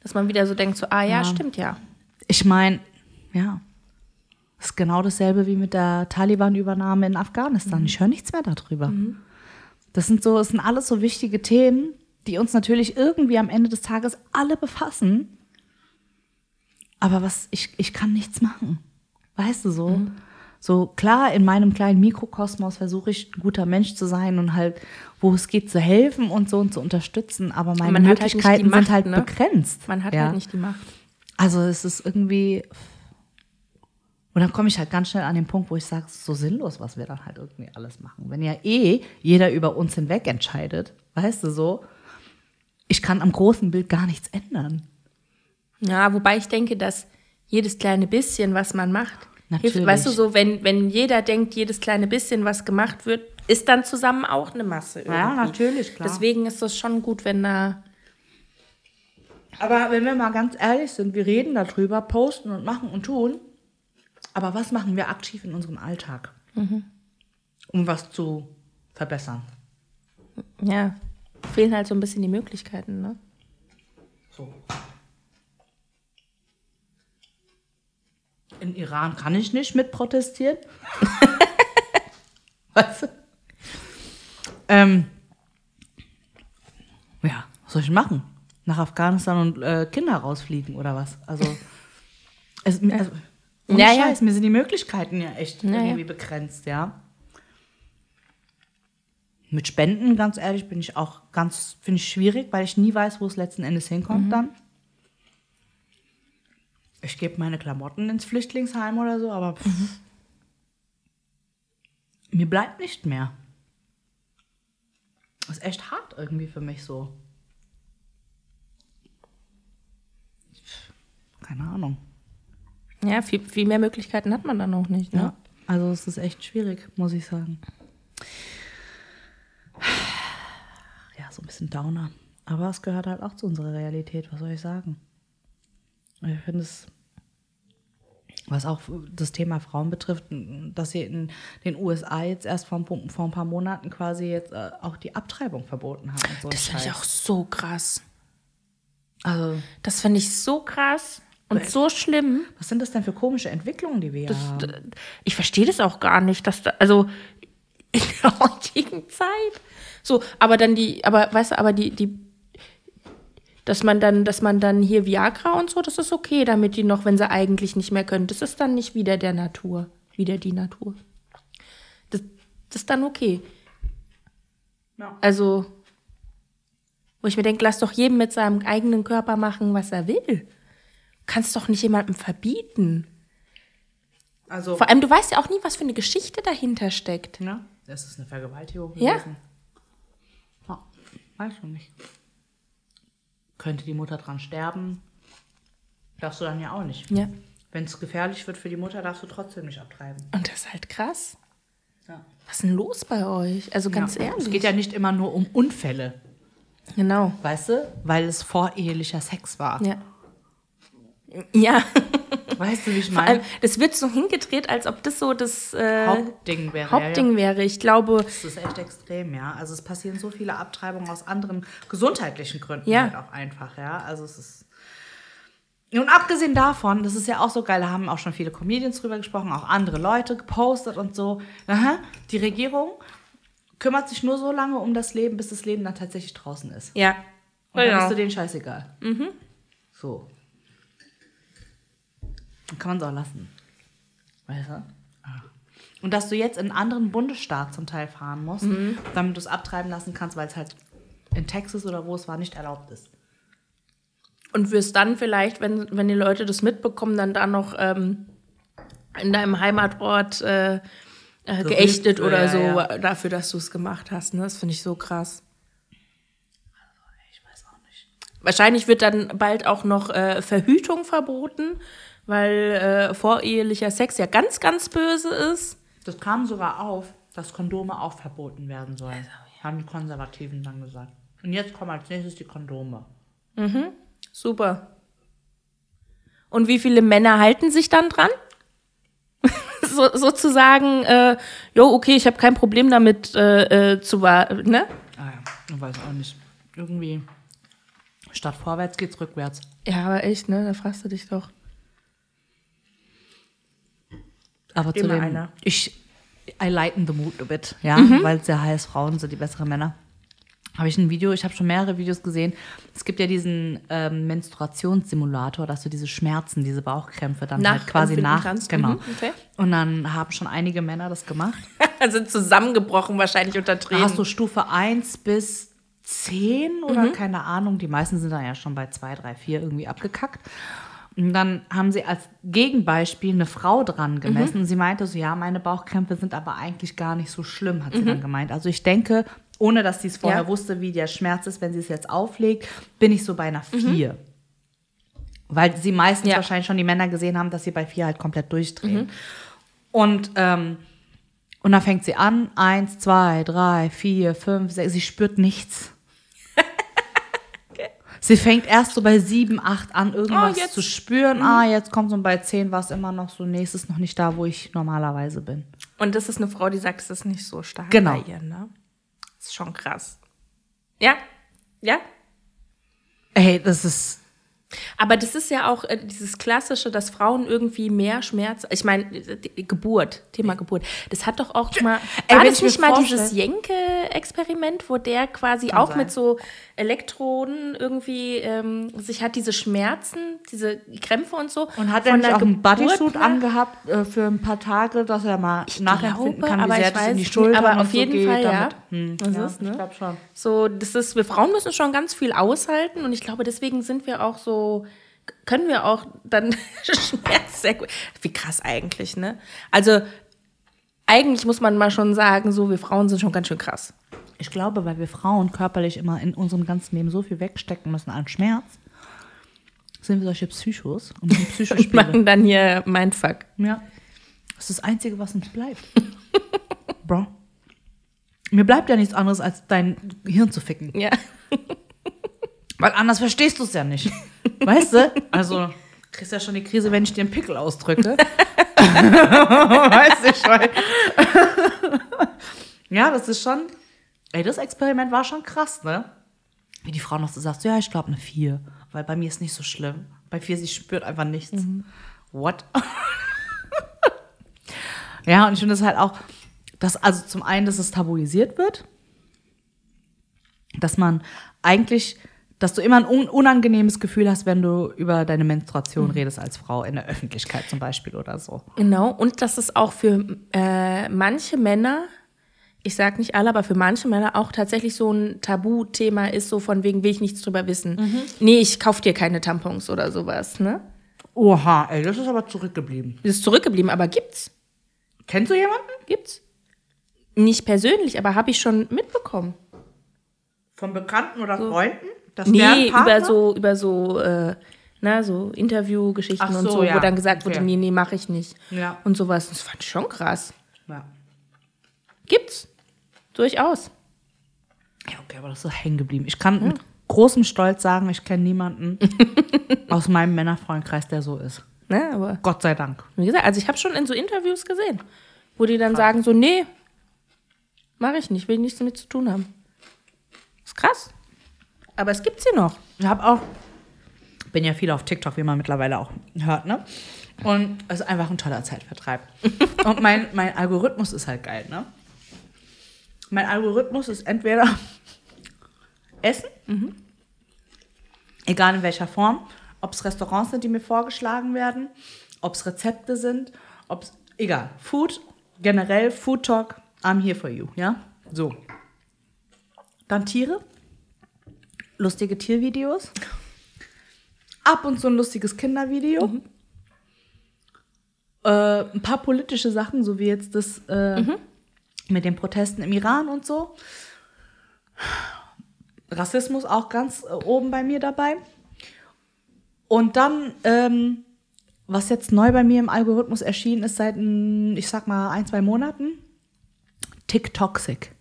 Dass man wieder so denkt, so, ah ja, stimmt ja. Ich meine, ja, das ist genau dasselbe wie mit der Taliban-Übernahme in Afghanistan. Ich höre nichts mehr darüber. Das sind so, das sind alles so wichtige Themen, die uns natürlich irgendwie am Ende des Tages alle befassen. Aber was, ich, ich kann nichts machen. Weißt du so? So klar, in meinem kleinen Mikrokosmos versuche ich ein guter Mensch zu sein und halt, wo es geht, zu helfen und so und zu unterstützen. Aber meine Man halt Möglichkeiten Macht, sind halt ne? begrenzt. Man hat ja. halt nicht die Macht. Also es ist irgendwie. Und dann komme ich halt ganz schnell an den Punkt, wo ich sage, es ist so sinnlos, was wir dann halt irgendwie alles machen. Wenn ja eh jeder über uns hinweg entscheidet, weißt du so, ich kann am großen Bild gar nichts ändern. Ja, wobei ich denke, dass jedes kleine bisschen, was man macht, Natürlich. hilft. Weißt du, so, wenn, wenn jeder denkt, jedes kleine bisschen, was gemacht wird, ist dann zusammen auch eine Masse. Irgendwie. Ja, natürlich, klar. Deswegen ist das schon gut, wenn da. Aber wenn wir mal ganz ehrlich sind, wir reden darüber, posten und machen und tun. Aber was machen wir aktiv in unserem Alltag, um was zu verbessern? Ja, fehlen halt so ein bisschen die Möglichkeiten, ne? So. In Iran kann ich nicht mit protestieren. [laughs] weißt du? Ähm, ja, was soll ich machen? Nach Afghanistan und äh, Kinder rausfliegen oder was? Also, es, also ohne Ja, ja. Scheiß, mir sind die Möglichkeiten ja echt Ja, ja. irgendwie begrenzt, ja. Mit Spenden, ganz ehrlich, bin ich auch ganz, finde ich schwierig, weil ich nie weiß, wo es letzten Endes hinkommt Mhm. dann. Ich gebe meine Klamotten ins Flüchtlingsheim oder so, aber pff, Mhm. mir bleibt nicht mehr. Das ist echt hart irgendwie für mich so. Keine Ahnung. Ja, viel, viel mehr Möglichkeiten hat man dann auch nicht, ne? Ja, also es ist echt schwierig, muss ich sagen. Ja, so ein bisschen Downer. Aber es gehört halt auch zu unserer Realität, was soll ich sagen? Ich finde es, was auch das Thema Frauen betrifft, dass sie in den USA jetzt erst vor, ein paar- vor ein paar Monaten quasi jetzt äh, auch die Abtreibung verboten haben. So Das finde ich auch so krass. Also, Das finde ich so krass und so schlimm. was sind das denn für komische Entwicklungen, die wir Das, haben? ich verstehe das auch gar nicht, dass da, also in der heutigen Zeit. So, aber dann die, aber weißt du, aber die, die, dass man dann, dass man dann hier Viagra und so, das ist okay, damit die noch, wenn sie eigentlich nicht mehr können. Das ist dann nicht wieder der Natur, wieder die Natur. Das, das ist dann okay. Ja. Also, wo ich mir denke, lass doch jedem mit seinem eigenen Körper machen, was er will. Kannst doch nicht jemandem verbieten. Also, Vor allem, du weißt ja auch nie, was für eine Geschichte dahinter steckt. Ja, das ist eine Vergewaltigung Ja. gewesen. Ja, weiß ich nicht. Könnte die Mutter dran sterben? Darfst du dann ja auch nicht. Ja. Wenn es gefährlich wird für die Mutter, darfst du trotzdem nicht abtreiben. Und das ist halt krass. Ja. Was ist denn los bei euch? Also ganz ja. ehrlich. Es geht ja nicht immer nur um Unfälle, Genau. weißt du? Weil es vorehelicher Sex war. Ja. Ja. Weißt du, wie ich Vor allem, meine? das wird so hingedreht, als ob das so das äh, Hauptding wäre. Hauptding wäre. Ich glaube, Das ist echt extrem, ja. Also es passieren so viele Abtreibungen aus anderen gesundheitlichen Gründen Ja. halt auch einfach, ja. Also es ist. Und abgesehen davon, das ist ja auch so geil, da haben auch schon viele Comedians drüber gesprochen, auch andere Leute gepostet und so. Aha, die Regierung kümmert sich nur so lange um das Leben, bis das Leben dann tatsächlich draußen ist. ja. Und dann Genau. ist du denen scheißegal. So. Dann kann man es auch lassen. Weißt du? Ah. Und dass du jetzt in einen anderen Bundesstaat zum Teil fahren musst, damit du es abtreiben lassen kannst, weil es halt in Texas oder wo es war, nicht erlaubt ist. Und wirst dann vielleicht, wenn, wenn die Leute das mitbekommen, dann da noch ähm, in deinem Heimatort äh, äh, geächtet oder ja, so ja. dafür, dass du es gemacht hast. Ne? Das finde ich so krass. Ich weiß auch nicht. Wahrscheinlich wird dann bald auch noch äh, Verhütung verboten, weil äh, vorehelicher Sex ja ganz, ganz böse ist. Das kam sogar auf, dass Kondome auch verboten werden sollen. Haben die Konservativen dann gesagt. Und jetzt kommen als nächstes die Kondome. Super. Und wie viele Männer halten sich dann dran? [laughs] so, sozusagen, äh, jo, okay, ich habe kein Problem damit äh, äh, zu warten, ne? Ah ja, ich weiß auch nicht. Irgendwie statt vorwärts geht's rückwärts. Ja, aber echt, ne? Da fragst du dich doch. Aber zu Immer dem, einer. ich, I lighten the mood a bit, ja, Mhm. weil es ja heißt, Frauen sind die besseren Männer. habe ich ein Video, ich habe schon mehrere Videos gesehen. Es gibt ja diesen ähm, Menstruationssimulator, dass du diese Schmerzen, diese Bauchkrämpfe dann Nach- halt quasi nach. kannst. Genau. Mhm, okay. Und dann haben schon einige Männer das gemacht. [laughs] sind zusammengebrochen wahrscheinlich unter Da Tränen. hast du Stufe 1 bis 10 oder keine Ahnung. Die meisten sind dann ja schon bei 2, 3, 4 irgendwie abgekackt. Und dann haben sie als Gegenbeispiel eine Frau dran gemessen. Und sie meinte so, ja, meine Bauchkrämpfe sind aber eigentlich gar nicht so schlimm, hat sie dann gemeint. Also ich denke, ohne dass sie es vorher Ja. wusste, wie der Schmerz ist, wenn sie es jetzt auflegt, bin ich so bei einer 4. Weil sie meistens Ja. wahrscheinlich schon die Männer gesehen haben, dass sie bei 4 halt komplett durchdrehen. Und, ähm, und dann fängt sie an, eins, zwei, drei, vier, fünf, sechs, sie spürt nichts. [laughs] Sie fängt erst so bei sieben, acht an, irgendwas Oh, zu spüren. Ah, jetzt kommt so bei zehn, war es immer noch so, nächstes noch nicht da, wo ich normalerweise bin. Und das ist eine Frau, die sagt, es ist nicht so stark Genau. bei ihr, ne? Das ist schon krass. Ja, ja. Ey, das ist, Aber das ist ja auch äh, dieses Klassische, dass Frauen irgendwie mehr Schmerz. Ich meine, die Geburt, Thema Geburt. Das hat doch auch mal. Ey, war das ich nicht mal vorstell- dieses Jenke-Experiment, wo der quasi Kann auch sein. mit so Elektroden irgendwie ähm, sich hat diese Schmerzen, diese Krämpfe und so. und hat er nicht auch einen Bodysuit angehabt äh, für ein paar Tage, dass er mal nachempfinden glaube, kann, wie aber sehr ich das in die weiß nicht, aber auf so jeden Fall, ja. Hm, Das ja, ist, ne? Ich glaube schon. So, das ist, wir Frauen müssen schon ganz viel aushalten und ich glaube, deswegen sind wir auch so, können wir auch dann [laughs] Schmerz sehr gut. Wie krass eigentlich, ne? Also, eigentlich muss man mal schon sagen, so, wir Frauen sind schon ganz schön krass. Ich glaube, weil wir Frauen körperlich immer in unserem ganzen Leben so viel wegstecken müssen an Schmerz, sind wir solche Psychos und [laughs] Psychospiele. Machen dann hier Mindfuck. ja. Das ist das Einzige, was uns bleibt. [laughs] Bro. Mir bleibt ja nichts anderes, als dein Hirn zu ficken. Ja. Weil anders verstehst du es ja nicht. Weißt du? [laughs] Also, kriegst ja schon die Krise, wenn ich dir einen Pickel ausdrücke. [laughs] weißt du schon. ja, das ist schon. Ey, das Experiment war schon krass, ne? Wie die Frau noch so sagt, ja, ich glaube eine 4. Weil bei mir ist nicht so schlimm. Bei 4, sie spürt einfach nichts. What? [laughs] ja, und ich finde es halt auch, dass also zum einen, dass es tabuisiert wird, dass man eigentlich, dass du immer ein un unangenehmes Gefühl hast, wenn du über deine Menstruation redest als Frau in der Öffentlichkeit zum Beispiel oder so. Genau. Und dass es auch für äh, manche Männer, ich sag nicht alle, aber für manche Männer auch tatsächlich so ein Tabuthema ist, so von wegen will ich nichts drüber wissen. Nee, ich kauf dir keine Tampons oder sowas, ne? Oha, ey, das ist aber zurückgeblieben. Das ist zurückgeblieben, aber gibt's. Kennst du jemanden? Gibt's. Nicht persönlich, aber habe ich schon mitbekommen. Von Bekannten oder Freunden? Das Nee, über so, über so, äh, na, so Interviewgeschichten Ach und so, so, ja. wo dann gesagt wurde, Okay. nee, nee, mache ich nicht. Ja. Und sowas. Das fand ich schon krass. Ja. Gibt's. Durchaus. ja, okay, aber das ist hängen geblieben. Ich kann mit großem Stolz sagen, ich kenne niemanden [laughs] aus meinem Männerfreundkreis, der so ist. Ne, aber Gott sei Dank. wie gesagt, also ich habe schon in so Interviews gesehen, wo die dann sagen so, nee, mache ich nicht, will nichts damit zu tun haben. Ist krass. Aber es gibt sie noch. Ich habe auch, bin ja viel auf TikTok, wie man mittlerweile auch hört, ne? Und es ist einfach ein toller Zeitvertreib. [laughs] Und mein, mein Algorithmus ist halt geil, ne? Mein Algorithmus ist entweder Essen, egal in welcher Form, ob es Restaurants sind, die mir vorgeschlagen werden, ob es Rezepte sind, ob es, egal, Food, generell Food Talk, I'm here for you, ja? So. Dann Tiere, lustige Tiervideos. Ab und zu ein lustiges Kindervideo. Äh, ein paar politische Sachen, so wie jetzt das äh, mit den Protesten im Iran und so. Rassismus auch ganz äh, oben bei mir dabei. Und dann, ähm, was jetzt neu bei mir im Algorithmus erschienen ist seit, ich sag mal, ein, zwei Monaten, TikToxic.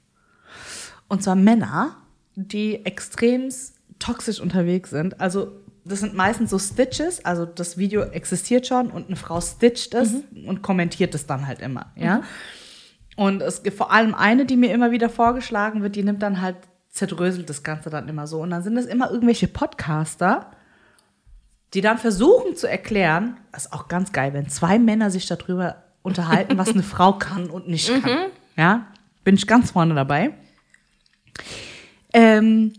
Und zwar Männer, die extrem toxisch unterwegs sind. Also das sind meistens so Stitches, also das Video existiert schon und eine Frau stitcht es und kommentiert es dann halt immer, ja. Und es gibt vor allem eine, die mir immer wieder vorgeschlagen wird, die nimmt dann halt, zerdröselt das Ganze dann immer so. Und dann sind es immer irgendwelche Podcaster, die dann versuchen zu erklären, das ist auch ganz geil, wenn zwei Männer sich darüber unterhalten, was eine [laughs] Frau kann und nicht kann. Ja, bin ich ganz vorne dabei. Ähm,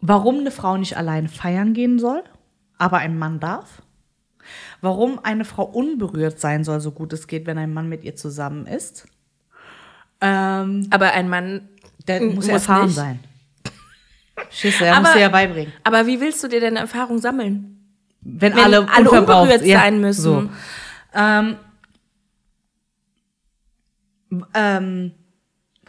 warum eine Frau nicht alleine feiern gehen soll, aber ein Mann darf. Warum eine Frau unberührt sein soll, so gut es geht, wenn ein Mann mit ihr zusammen ist. Ähm, Aber ein Mann der m- muss erfahren nicht. sein. Schisse, er Aber- muss dir ja beibringen. Aber wie willst du dir denn Erfahrung sammeln? Wenn, Wenn alle, alle unberührt sein müssen. So. Ähm, ähm,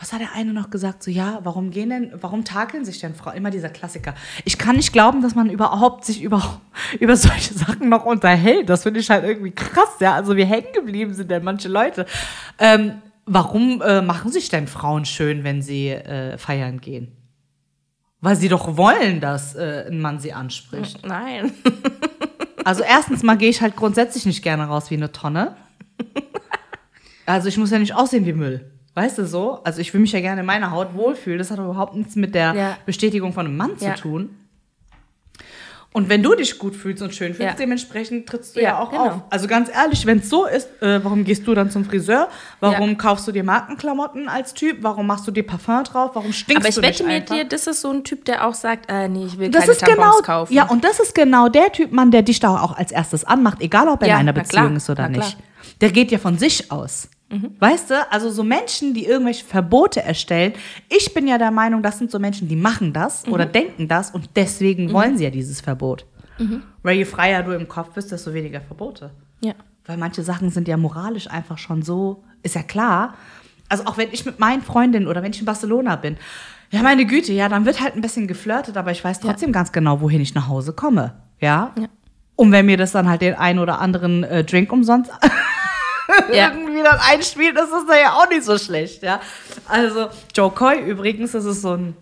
was hat der eine noch gesagt? So, ja, warum gehen denn, warum takeln sich denn Frauen? Immer dieser Klassiker. Ich kann nicht glauben, dass man überhaupt sich über, [laughs] über solche Sachen noch unterhält. Das finde ich halt irgendwie krass, ja. Also wie hängen geblieben sind denn manche Leute. Ähm, warum äh, machen sich denn Frauen schön, wenn sie äh, feiern gehen? Weil sie doch wollen, dass äh, ein Mann sie anspricht. Nein. [laughs] Also erstens mal gehe ich halt grundsätzlich nicht gerne raus wie eine Tonne. Also ich muss ja nicht aussehen wie Müll. Weißt du so? Also ich will mich ja gerne in meiner Haut wohlfühlen. Das hat überhaupt nichts mit der Ja. Bestätigung von einem Mann Ja. zu tun. Und wenn du dich gut fühlst und schön fühlst, Ja. dementsprechend trittst du ja, Ja, auch genau. auf. Also ganz ehrlich, wenn es so ist, äh, warum gehst du dann zum Friseur? Warum Ja. kaufst du dir Markenklamotten als Typ? Warum machst du dir Parfum drauf? Warum stinkst Aber ich du wette nicht mit dir, das ist so ein Typ, der auch sagt, äh, nee, ich will Das keine ist Tampons genau, kaufen. ja, und das ist genau der Typ Mann, der dich da auch als erstes anmacht, egal ob er in einer Beziehung klar, ist oder nicht. Der geht ja von sich aus. Weißt du, also so Menschen, die irgendwelche Verbote erstellen, ich bin ja der Meinung, das sind so Menschen, die machen das oder denken das und deswegen wollen sie ja dieses Verbot. Weil je freier du im Kopf bist, desto weniger Verbote. ja. Weil manche Sachen sind ja moralisch einfach schon so, ist ja klar. Also auch wenn ich mit meinen Freundinnen oder wenn ich in Barcelona bin, ja meine Güte, ja, dann wird halt ein bisschen geflirtet, aber ich weiß trotzdem ganz genau, wohin ich nach Hause komme. Ja. Ja. Und wenn mir das dann halt den einen oder anderen äh, Drink umsonst Ja. [laughs] dann einspielt, ist das ja auch nicht so schlecht, ja. Also Joe Coy übrigens, das ist so ein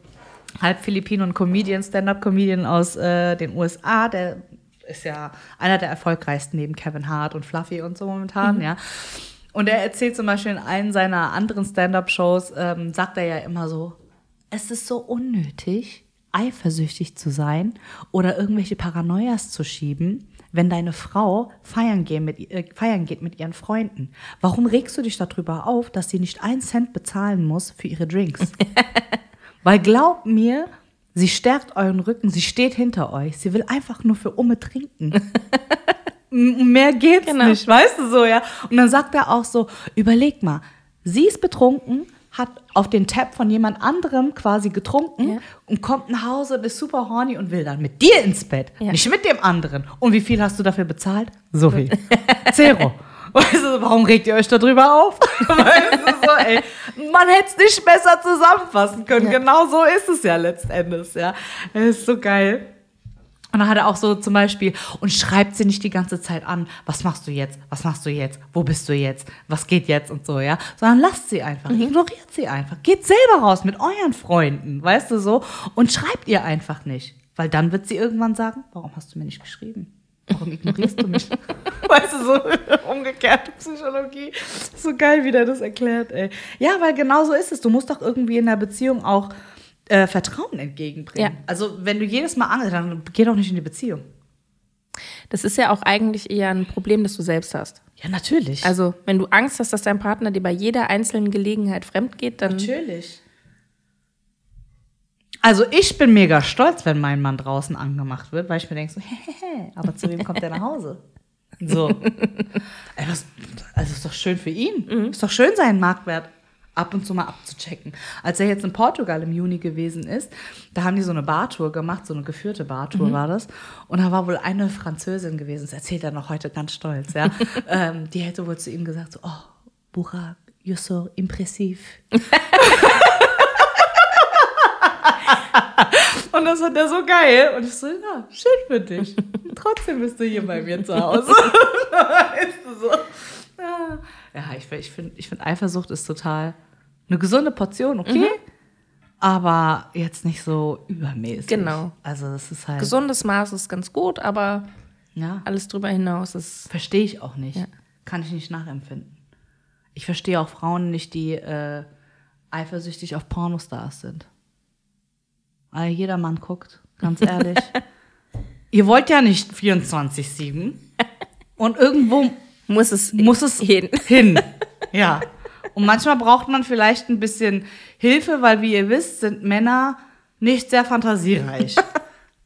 halb Filipino und Comedian, Stand-up-Comedian aus äh, den USA, der ist ja einer der erfolgreichsten neben Kevin Hart und Fluffy und so momentan, ja. Und er erzählt zum Beispiel in einen seiner anderen Stand-up-Shows, ähm, sagt er ja immer so, es ist so unnötig, eifersüchtig zu sein oder irgendwelche Paranoias zu schieben, wenn deine Frau feiern, gehen mit, äh, feiern geht mit ihren Freunden. Warum regst du dich darüber auf, dass sie nicht einen Cent bezahlen muss für ihre Drinks? [laughs] Weil glaub mir, sie stärkt euren Rücken, sie steht hinter euch, sie will einfach nur für Umme trinken. [laughs] Mehr geht's Genau. nicht, weißt du so, ja? Und dann sagt er auch so, überleg mal, sie ist betrunken, hat auf den Tab von jemand anderem quasi getrunken Ja. und kommt nach Hause und ist super horny und will dann mit dir ins Bett, Ja. nicht mit dem anderen. Und wie viel hast du dafür bezahlt? So viel. [laughs] Zero. Weißt du, warum regt ihr euch darüber auf? [laughs] Weißt du, so, ey, man hätte es nicht besser zusammenfassen können. Ja. Genau so ist es ja letztendlich, ja. Das ist so geil. Und dann hat er auch so zum Beispiel, und schreibt sie nicht die ganze Zeit an, was machst du jetzt, was machst du jetzt, wo bist du jetzt, was geht jetzt und so, ja. Sondern lasst sie einfach, ignoriert sie einfach. Geht selber raus mit euren Freunden, weißt du so, und schreibt ihr einfach nicht. Weil dann wird sie irgendwann sagen, warum hast du mir nicht geschrieben? Warum ignorierst du mich? [laughs] weißt du, so [laughs] umgekehrte Psychologie. So geil, wie der das erklärt, ey. Ja, weil genau so ist es. Du musst doch irgendwie in der Beziehung auch äh, Vertrauen entgegenbringen. Ja. Also, wenn du jedes Mal Angst dann geh doch nicht in die Beziehung. Das ist ja auch eigentlich eher ein Problem, das du selbst hast. Ja, natürlich. Also, wenn du Angst hast, dass dein Partner dir bei jeder einzelnen Gelegenheit fremd geht, dann. natürlich. Also, ich bin mega stolz, wenn mein Mann draußen angemacht wird, weil ich mir denke so, [laughs] hehehe, aber zu wem kommt der nach Hause? So. [laughs] Ey, was, also, ist doch schön für ihn. Ist doch schön, seinen Marktwert ab und zu mal abzuchecken. Als er jetzt in Portugal im Juni gewesen ist, da haben die so eine Bartour gemacht, so eine geführte Bartour war das. Und da war wohl eine Französin gewesen, das erzählt er noch heute ganz stolz, ja. [laughs] ähm, die hätte wohl zu ihm gesagt, so, oh, Burak, you're so impressiv. [laughs] Und das fand er so geil. Und ich so, ja, schön für dich. Und [laughs] trotzdem bist du hier bei mir zu Hause. weißt du so. Ja, ja ich, ich finde, ich find, Eifersucht ist total eine gesunde Portion, okay? Aber jetzt nicht so übermäßig. Genau. Also, das ist halt. Gesundes Maß ist ganz gut, aber Ja. alles drüber hinaus ist. Verstehe ich auch nicht. Ja. Kann ich nicht nachempfinden. Ich verstehe auch Frauen nicht, die äh, eifersüchtig auf Pornostars sind. Weil jeder Mann guckt, ganz [laughs] ehrlich. Ihr wollt ja nicht 24-7. Und irgendwo Muss es muss es hin. hin. [laughs] Ja. Und manchmal braucht man vielleicht ein bisschen Hilfe, weil, wie ihr wisst, sind Männer nicht sehr fantasiereich. [laughs]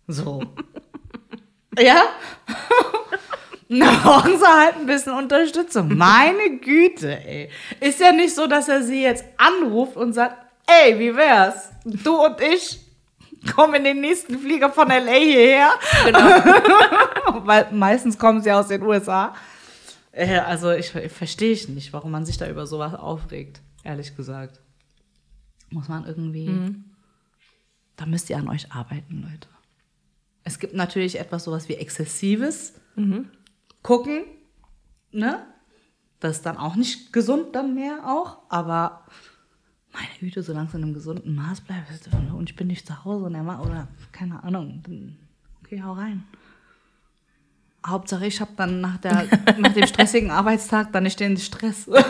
So. Ja? [laughs] Da brauchen sie halt ein bisschen Unterstützung. Meine Güte, ey. Ist ja nicht so, dass er sie jetzt anruft und sagt, ey, wie wär's? Du und ich kommen in den nächsten Flieger von L.A. hierher. Genau. Weil meistens kommen sie aus den USA. Äh, Also ich, verstehe ich nicht, warum man sich da über sowas aufregt, ehrlich gesagt. Muss man irgendwie. Da müsst ihr an euch arbeiten, Leute. Es gibt natürlich etwas sowas wie exzessives Gucken, ne? Das ist dann auch nicht gesund dann mehr auch, aber meine Güte, solange es in einem gesunden Maß bleibt und ich bin nicht zu Hause und er macht, oder keine Ahnung, dann okay, hau rein. Hauptsache, ich habe dann nach, der, nach dem stressigen Arbeitstag dann nicht den Stress. Was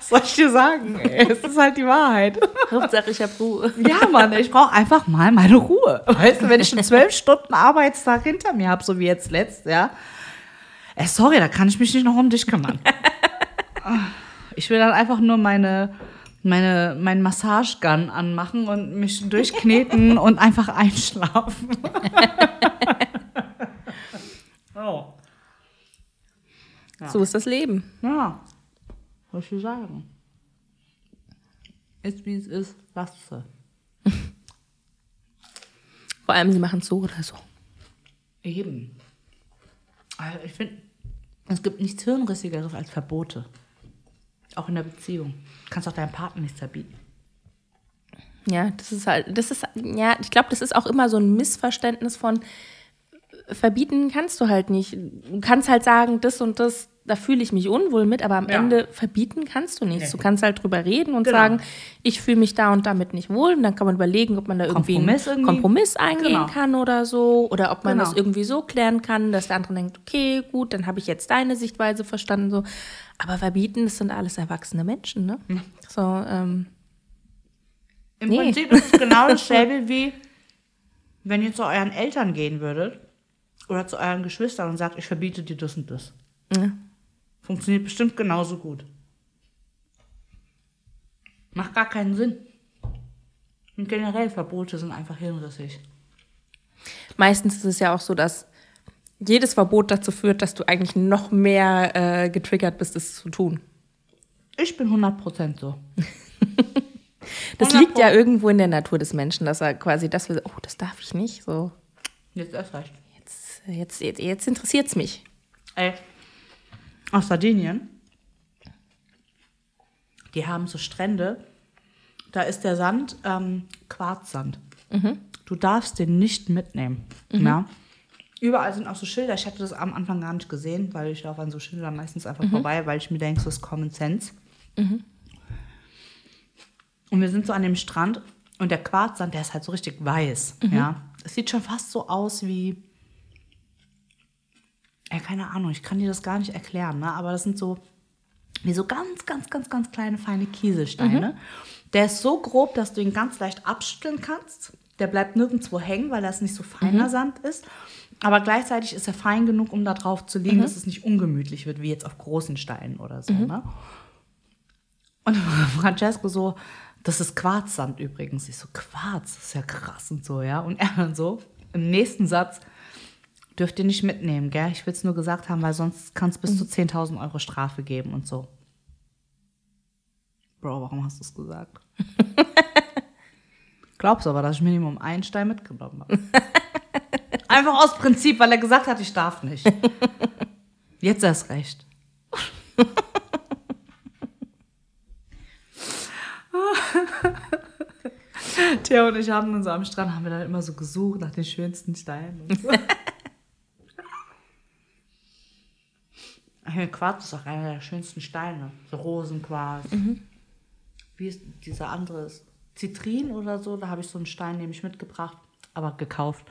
[laughs] soll ich dir sagen? Ey? Es ist halt die Wahrheit. Hauptsache, ich habe Ruhe. Ja, Mann, ich brauche einfach mal meine Ruhe. Weißt du, wenn ich einen zwölf Stunden Arbeitstag hinter mir habe, so wie jetzt letzt, ja. Äh, sorry, da kann ich mich nicht noch um dich kümmern. [laughs] Ich will dann einfach nur meine, meine, mein Massagegun anmachen und mich durchkneten [laughs] und einfach einschlafen. [laughs] oh. So ist das Leben. Ja, was ich sagen. Ist wie es ist, lasst sie. [laughs] Vor allem, sie machen es so oder so. Eben. Also ich finde, es gibt nichts Hirnrissigeres als Verbote. Auch in der Beziehung. Kannst auch deinem Partner nichts verbieten. Ja, das ist halt, das ist, ja, ich glaube, das ist auch immer so ein Missverständnis von verbieten kannst du halt nicht. Du kannst halt sagen, das und das, da fühle ich mich unwohl mit, aber am Ja. Ende verbieten kannst du nichts. Nee. Du kannst halt drüber reden und Genau. sagen, ich fühle mich da und damit nicht wohl. Und dann kann man überlegen, ob man da irgendwie Kompromiss einen irgendwie. Kompromiss eingehen Genau. kann oder so. Oder ob man Genau. das irgendwie so klären kann, dass der andere denkt, okay, gut, dann habe ich jetzt deine Sichtweise verstanden. So. Aber verbieten, das sind alles erwachsene Menschen, ne? So, ähm, Im Nee. Prinzip ist es genau [laughs] dasselbe wie, wenn ihr zu euren Eltern gehen würdet oder zu euren Geschwistern und sagt, ich verbiete dir das und das. ja. Funktioniert bestimmt genauso gut. Macht gar keinen Sinn. Und generell Verbote sind einfach hirnrissig. meistens ist es ja auch so, dass jedes Verbot dazu führt, dass du eigentlich noch mehr äh, getriggert bist, es zu tun. Ich bin 100% so. [laughs] Das 100 liegt ja irgendwo in der Natur des Menschen, dass er quasi das will, oh, das darf ich nicht. So, Jetzt erst recht. jetzt, jetzt, jetzt, jetzt interessiert es mich. Ey, aus Sardinien. Die haben so Strände. Da ist der Sand ähm, Quarzsand. Du darfst den nicht mitnehmen. Ja. Überall sind auch so Schilder. Ich hatte das am Anfang gar nicht gesehen, weil ich laufe an so Schildern meistens einfach vorbei, weil ich mir denke, so ist Common Sense. Und wir sind so an dem Strand und der Quarzsand, der ist halt so richtig weiß. Ja. Es sieht schon fast so aus wie ja, keine Ahnung, ich kann dir das gar nicht erklären, ne? aber das sind so wie so ganz, ganz, ganz, ganz kleine, feine Kieselsteine. Der ist so grob, dass du ihn ganz leicht abschütteln kannst. Der bleibt nirgendwo hängen, weil das nicht so feiner Sand ist. Aber gleichzeitig ist er fein genug, um da drauf zu liegen, dass es nicht ungemütlich wird, wie jetzt auf großen Steinen oder so. Ne? Und [laughs] Francesco so, das ist Quarzsand übrigens. Ich so, Quarz, das ist ja krass und so, ja. Und er dann so, im nächsten Satz, dürft ihr nicht mitnehmen, gell? Ich will es nur gesagt haben, weil sonst kann es bis zu 10.000 Euro Strafe geben und so. Bro, warum hast [laughs] du es gesagt? Glaubst aber, dass ich Minimum einen Stein mitgenommen habe. [laughs] Einfach aus Prinzip, weil er gesagt hat, ich darf nicht. [laughs] Jetzt erst recht. Theo und ich haben uns am Strand, haben wir dann immer so gesucht nach den schönsten Steinen. Und so. Quarz ist auch einer der schönsten Steine. So Rosenquarz. Wie ist dieser andere? Zitrin oder so? Da habe ich so einen Stein nämlich mitgebracht, aber gekauft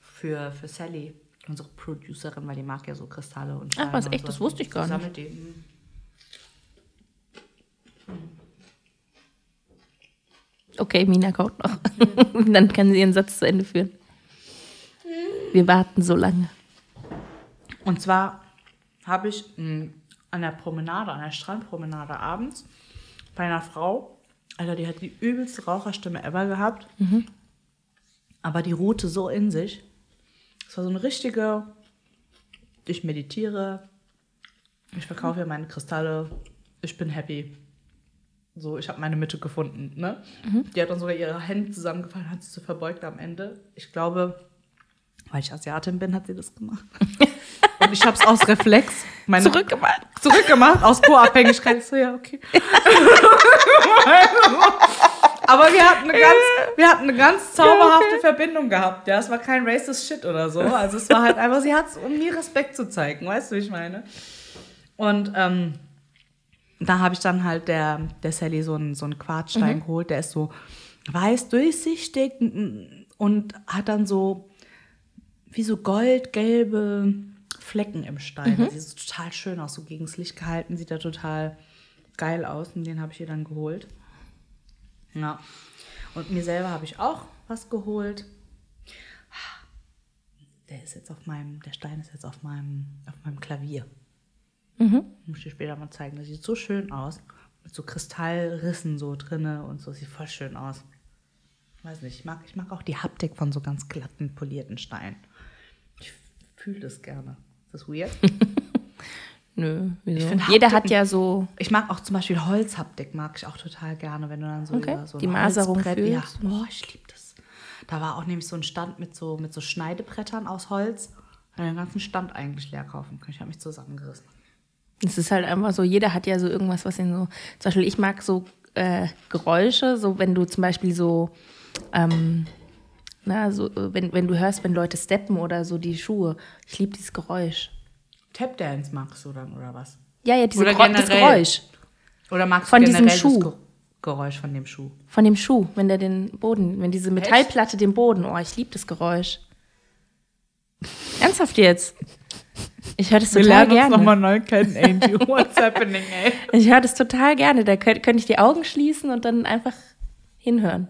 für, für Sally, unsere Producerin, weil die mag ja so Kristalle und Steine. was, und echt? so. Das wusste ich gar nicht. die. Mhm. Okay, Mina kaut noch. [laughs] Dann kann sie ihren Satz zu Ende führen. Wir warten so lange. Und zwar habe ich ein an der Promenade, an der Strandpromenade abends bei einer Frau. Alter, die hat die übelste Raucherstimme ever gehabt. Aber die ruhte so in sich. Es war so eine richtige, ich meditiere, ich verkaufe ja meine Kristalle, ich bin happy. So, ich habe meine Mitte gefunden. Ne? Die hat dann sogar ihre Hände zusammengefallen, hat sie so verbeugt am Ende. Ich glaube, weil ich Asiatin bin, hat sie das gemacht. [laughs] Und ich habe es aus Reflex meine, Zurückgemacht. zurückgemacht, aus Co-Abhängigkeit. So, ja, okay. [laughs] Aber wir hatten eine ganz, wir hatten eine ganz zauberhafte Verbindung gehabt. Ja, es war kein racist Shit oder so. Also es war halt einfach, sie hat es, um mir Respekt zu zeigen. Weißt du, wie ich meine? Und ähm, da habe ich dann halt der, der Sally so einen, so einen Quarzstein geholt. Der ist so weiß, durchsichtig und hat dann so wie so goldgelbe Flecken im Stein. Mhm. Sieht so total schön aus, so gegen das Licht gehalten, sieht er total geil aus und den habe ich ihr dann geholt. Ja. Und mir selber habe ich auch was geholt. Der ist jetzt auf meinem, der Stein ist jetzt auf meinem, auf meinem Klavier. Muss ich dir später mal zeigen. Das sieht so schön aus. Mit so Kristallrissen so drinne und so. Sieht voll schön aus. Weiß nicht, ich mag, ich mag auch die Haptik von so ganz glatten, polierten Steinen. Ich fühle das gerne. Ist das weird? [laughs] Nö, wieso? Ich find Jeder hat ja so. Ich mag auch zum Beispiel Holzhaptik, mag ich auch total gerne, wenn du dann so Okay, über so die Maserung Holzbrett- Ja, oh, ich liebe das. Da war auch nämlich so ein Stand mit so, mit so Schneidebrettern aus Holz. Ich den ganzen Stand eigentlich leer kaufen können. Ich habe mich zusammengerissen. Es ist halt einfach so, jeder hat ja so irgendwas, was ihn so. Zum Beispiel, ich mag so äh, Geräusche, so wenn du zum Beispiel so. Ähm, na, so, äh, wenn, wenn du hörst, wenn Leute steppen oder so die Schuhe. Ich liebe dieses Geräusch. Tapdance magst du dann, oder was? Ja, ja, diese Oder Gero- das. Geräusch Oder magst Von du diesem Schuh. das Ge Geräusch von dem Schuh? von dem Schuh, wenn der den Boden, wenn diese Metallplatte den Boden. Oh, ich liebe das Geräusch. Ernsthaft jetzt? Ich höre das total gerne. neu kennen, Angie. [laughs] What's happening, ey? Ich höre das total gerne. Da könnte könnt ich die Augen schließen und dann einfach hinhören.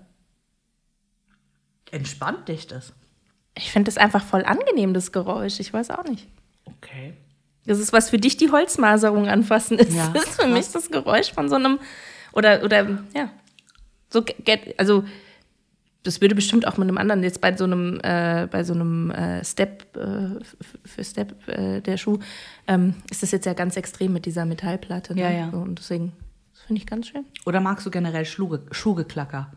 Entspannt dich das? Ich finde das einfach voll angenehm, das Geräusch. Ich weiß auch nicht. Okay. Das ist, was für dich die Holzmaserung anfassen ist. Ja, [laughs] das ist für krass. mich das Geräusch von so einem, oder, oder, ja. So, also, das würde bestimmt auch mit einem anderen, jetzt bei so einem, äh, bei so einem äh, Step, äh, für Step, äh, der Schuh, ähm, ist das jetzt ja ganz extrem mit dieser Metallplatte. Ne? Ja, ja. So, und deswegen, das finde ich ganz schön. Oder magst du generell Schuhgeklacker?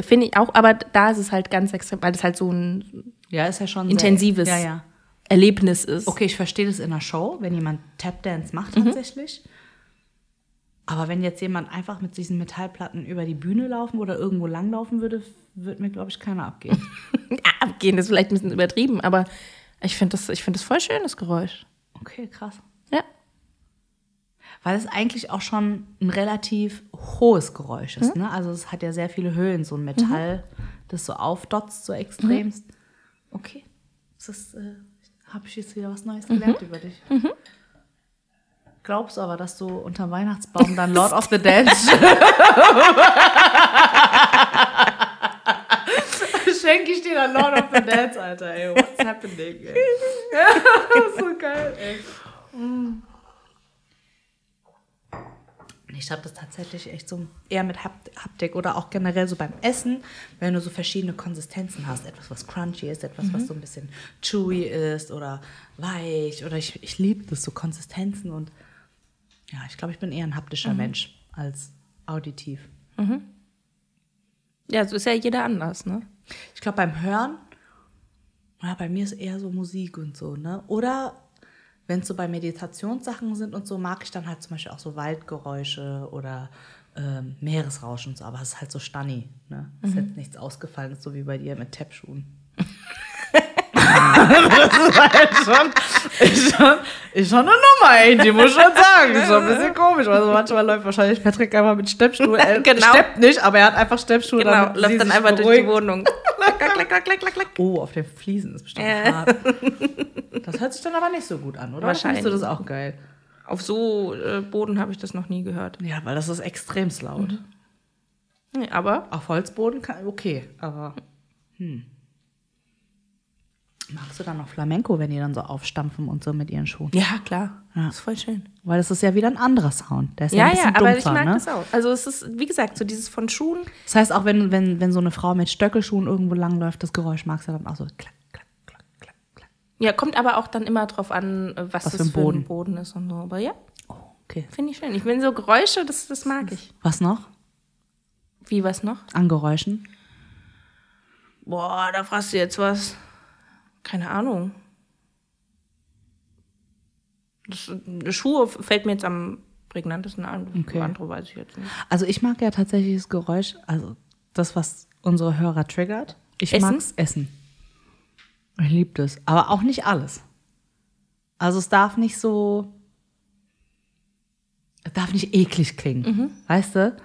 Finde ich auch, aber da ist es halt ganz extrem, weil das halt so ein Ja, ist ja schon intensives Sehr, ja, ja. Erlebnis ist. Okay, ich verstehe das in einer Show, wenn jemand Tapdance macht Mhm. tatsächlich. Aber wenn jetzt jemand einfach mit diesen Metallplatten über die Bühne laufen oder irgendwo langlaufen würde, würde mir, glaube ich, keiner abgehen. [laughs] Ja, abgehen ist vielleicht ein bisschen übertrieben, aber ich finde das, ich finde das voll schön, das Geräusch. Okay, krass. Weil es eigentlich auch schon ein relativ hohes Geräusch ist. Ne? Also es hat ja sehr viele Höhen, so ein Metall, das so aufdotzt, so extremst. Okay, das ist, äh, habe ich jetzt wieder was Neues gelernt über dich. Glaubst aber, dass du unter Weihnachtsbaum dann [laughs] Lord of the Dance [laughs] Schenke ich dir dann Lord of the Dance, Alter, ey. What's happening, ey? [laughs] so geil, ey. Ich habe das tatsächlich echt so eher mit Hapt- Haptik oder auch generell so beim Essen, wenn du so verschiedene Konsistenzen hast. Etwas, was crunchy ist, etwas, was so ein bisschen chewy ist oder weich. Oder ich, ich liebe das, so Konsistenzen. Und ja, ich glaube, ich bin eher ein haptischer Mensch als auditiv. Ja, so ist ja jeder anders, ne? Ich glaube, beim Hören, ja, bei mir ist eher so Musik und so, ne? Oder wenn es so bei Meditationssachen sind und so, mag ich dann halt zum Beispiel auch so Waldgeräusche oder ähm, Meeresrauschen und so, aber es ist halt so stunny, ne? Es ist jetzt nichts Ausgefallenes, so wie bei dir mit Tappschuhen. [laughs] das ist halt schon, ist schon, ist schon eine Nummer, ey, die muss schon sagen. Ist schon ein bisschen komisch. Also manchmal läuft wahrscheinlich Patrick einfach mit Steppschuhen. Er [laughs] Genau. steppt nicht, aber er hat einfach Steppschuhe. Genau, läuft dann einfach durch die beruhigt. Wohnung. [laughs] klack, klack, klack, klack, klack, klack. Oh, auf den Fliesen ist bestimmt Ja. hart. Das hört sich dann aber nicht so gut an, oder? Wahrscheinlich. Findest du das auch geil? Auf so äh, Boden habe ich das noch nie gehört. Ja, weil das ist extrem laut. Nee, aber Auf Holzboden kann, okay, aber hm. Mag Magst du dann noch Flamenco, wenn die dann so aufstampfen und so mit ihren Schuhen? Ja, klar. Ja. Das ist voll schön. Weil das ist ja wieder ein anderer Sound. Der ist ja, Ja, ein bisschen ja, aber ich mag ne? das auch. Also es ist, wie gesagt, so dieses von Schuhen. Das heißt, auch wenn, wenn, wenn so eine Frau mit Stöckelschuhen irgendwo langläuft, das Geräusch magst du dann auch so klack, klack, klack, klack, klack. Ja, kommt aber auch dann immer drauf an, äh, was, Was das für ein Boden. Boden ist und so. Aber ja, Oh, okay. finde ich schön. Ich bin so Geräusche, das, das mag ich. Was noch? Wie, was noch? An Geräuschen? Boah, da fragst du jetzt was. Keine Ahnung. Das, das Schuhe fällt mir jetzt am prägnantesten an. Okay. Andere weiß ich jetzt nicht. Also ich mag ja tatsächlich das Geräusch, also das, was unsere Hörer triggert. Ich Essen? mag's Essen. Ich liebe das. Aber auch nicht alles. Also es darf nicht so. Es darf nicht eklig klingen. Weißt du?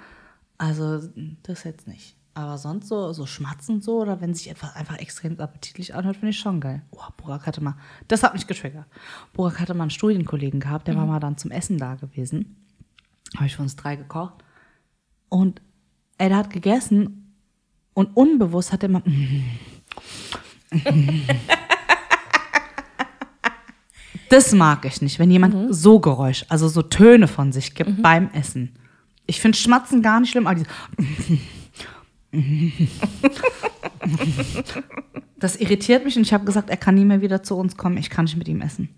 Also, das jetzt nicht. Aber sonst so, so schmatzend so oder wenn sich etwas einfach extrem appetitlich anhört, finde ich schon geil. Oh, Burak hatte mal, das hat mich getriggert. Burak hatte mal einen Studienkollegen gehabt, der war mal dann zum Essen da gewesen. Habe ich für uns drei gekocht. Und er hat gegessen und unbewusst hat er immer. [laughs] Das mag ich nicht, wenn jemand so Geräusch, also so Töne von sich gibt beim Essen. Ich finde Schmatzen gar nicht schlimm, aber [laughs] [laughs] Das irritiert mich und ich habe gesagt, er kann nie mehr wieder zu uns kommen. Ich kann nicht mit ihm essen.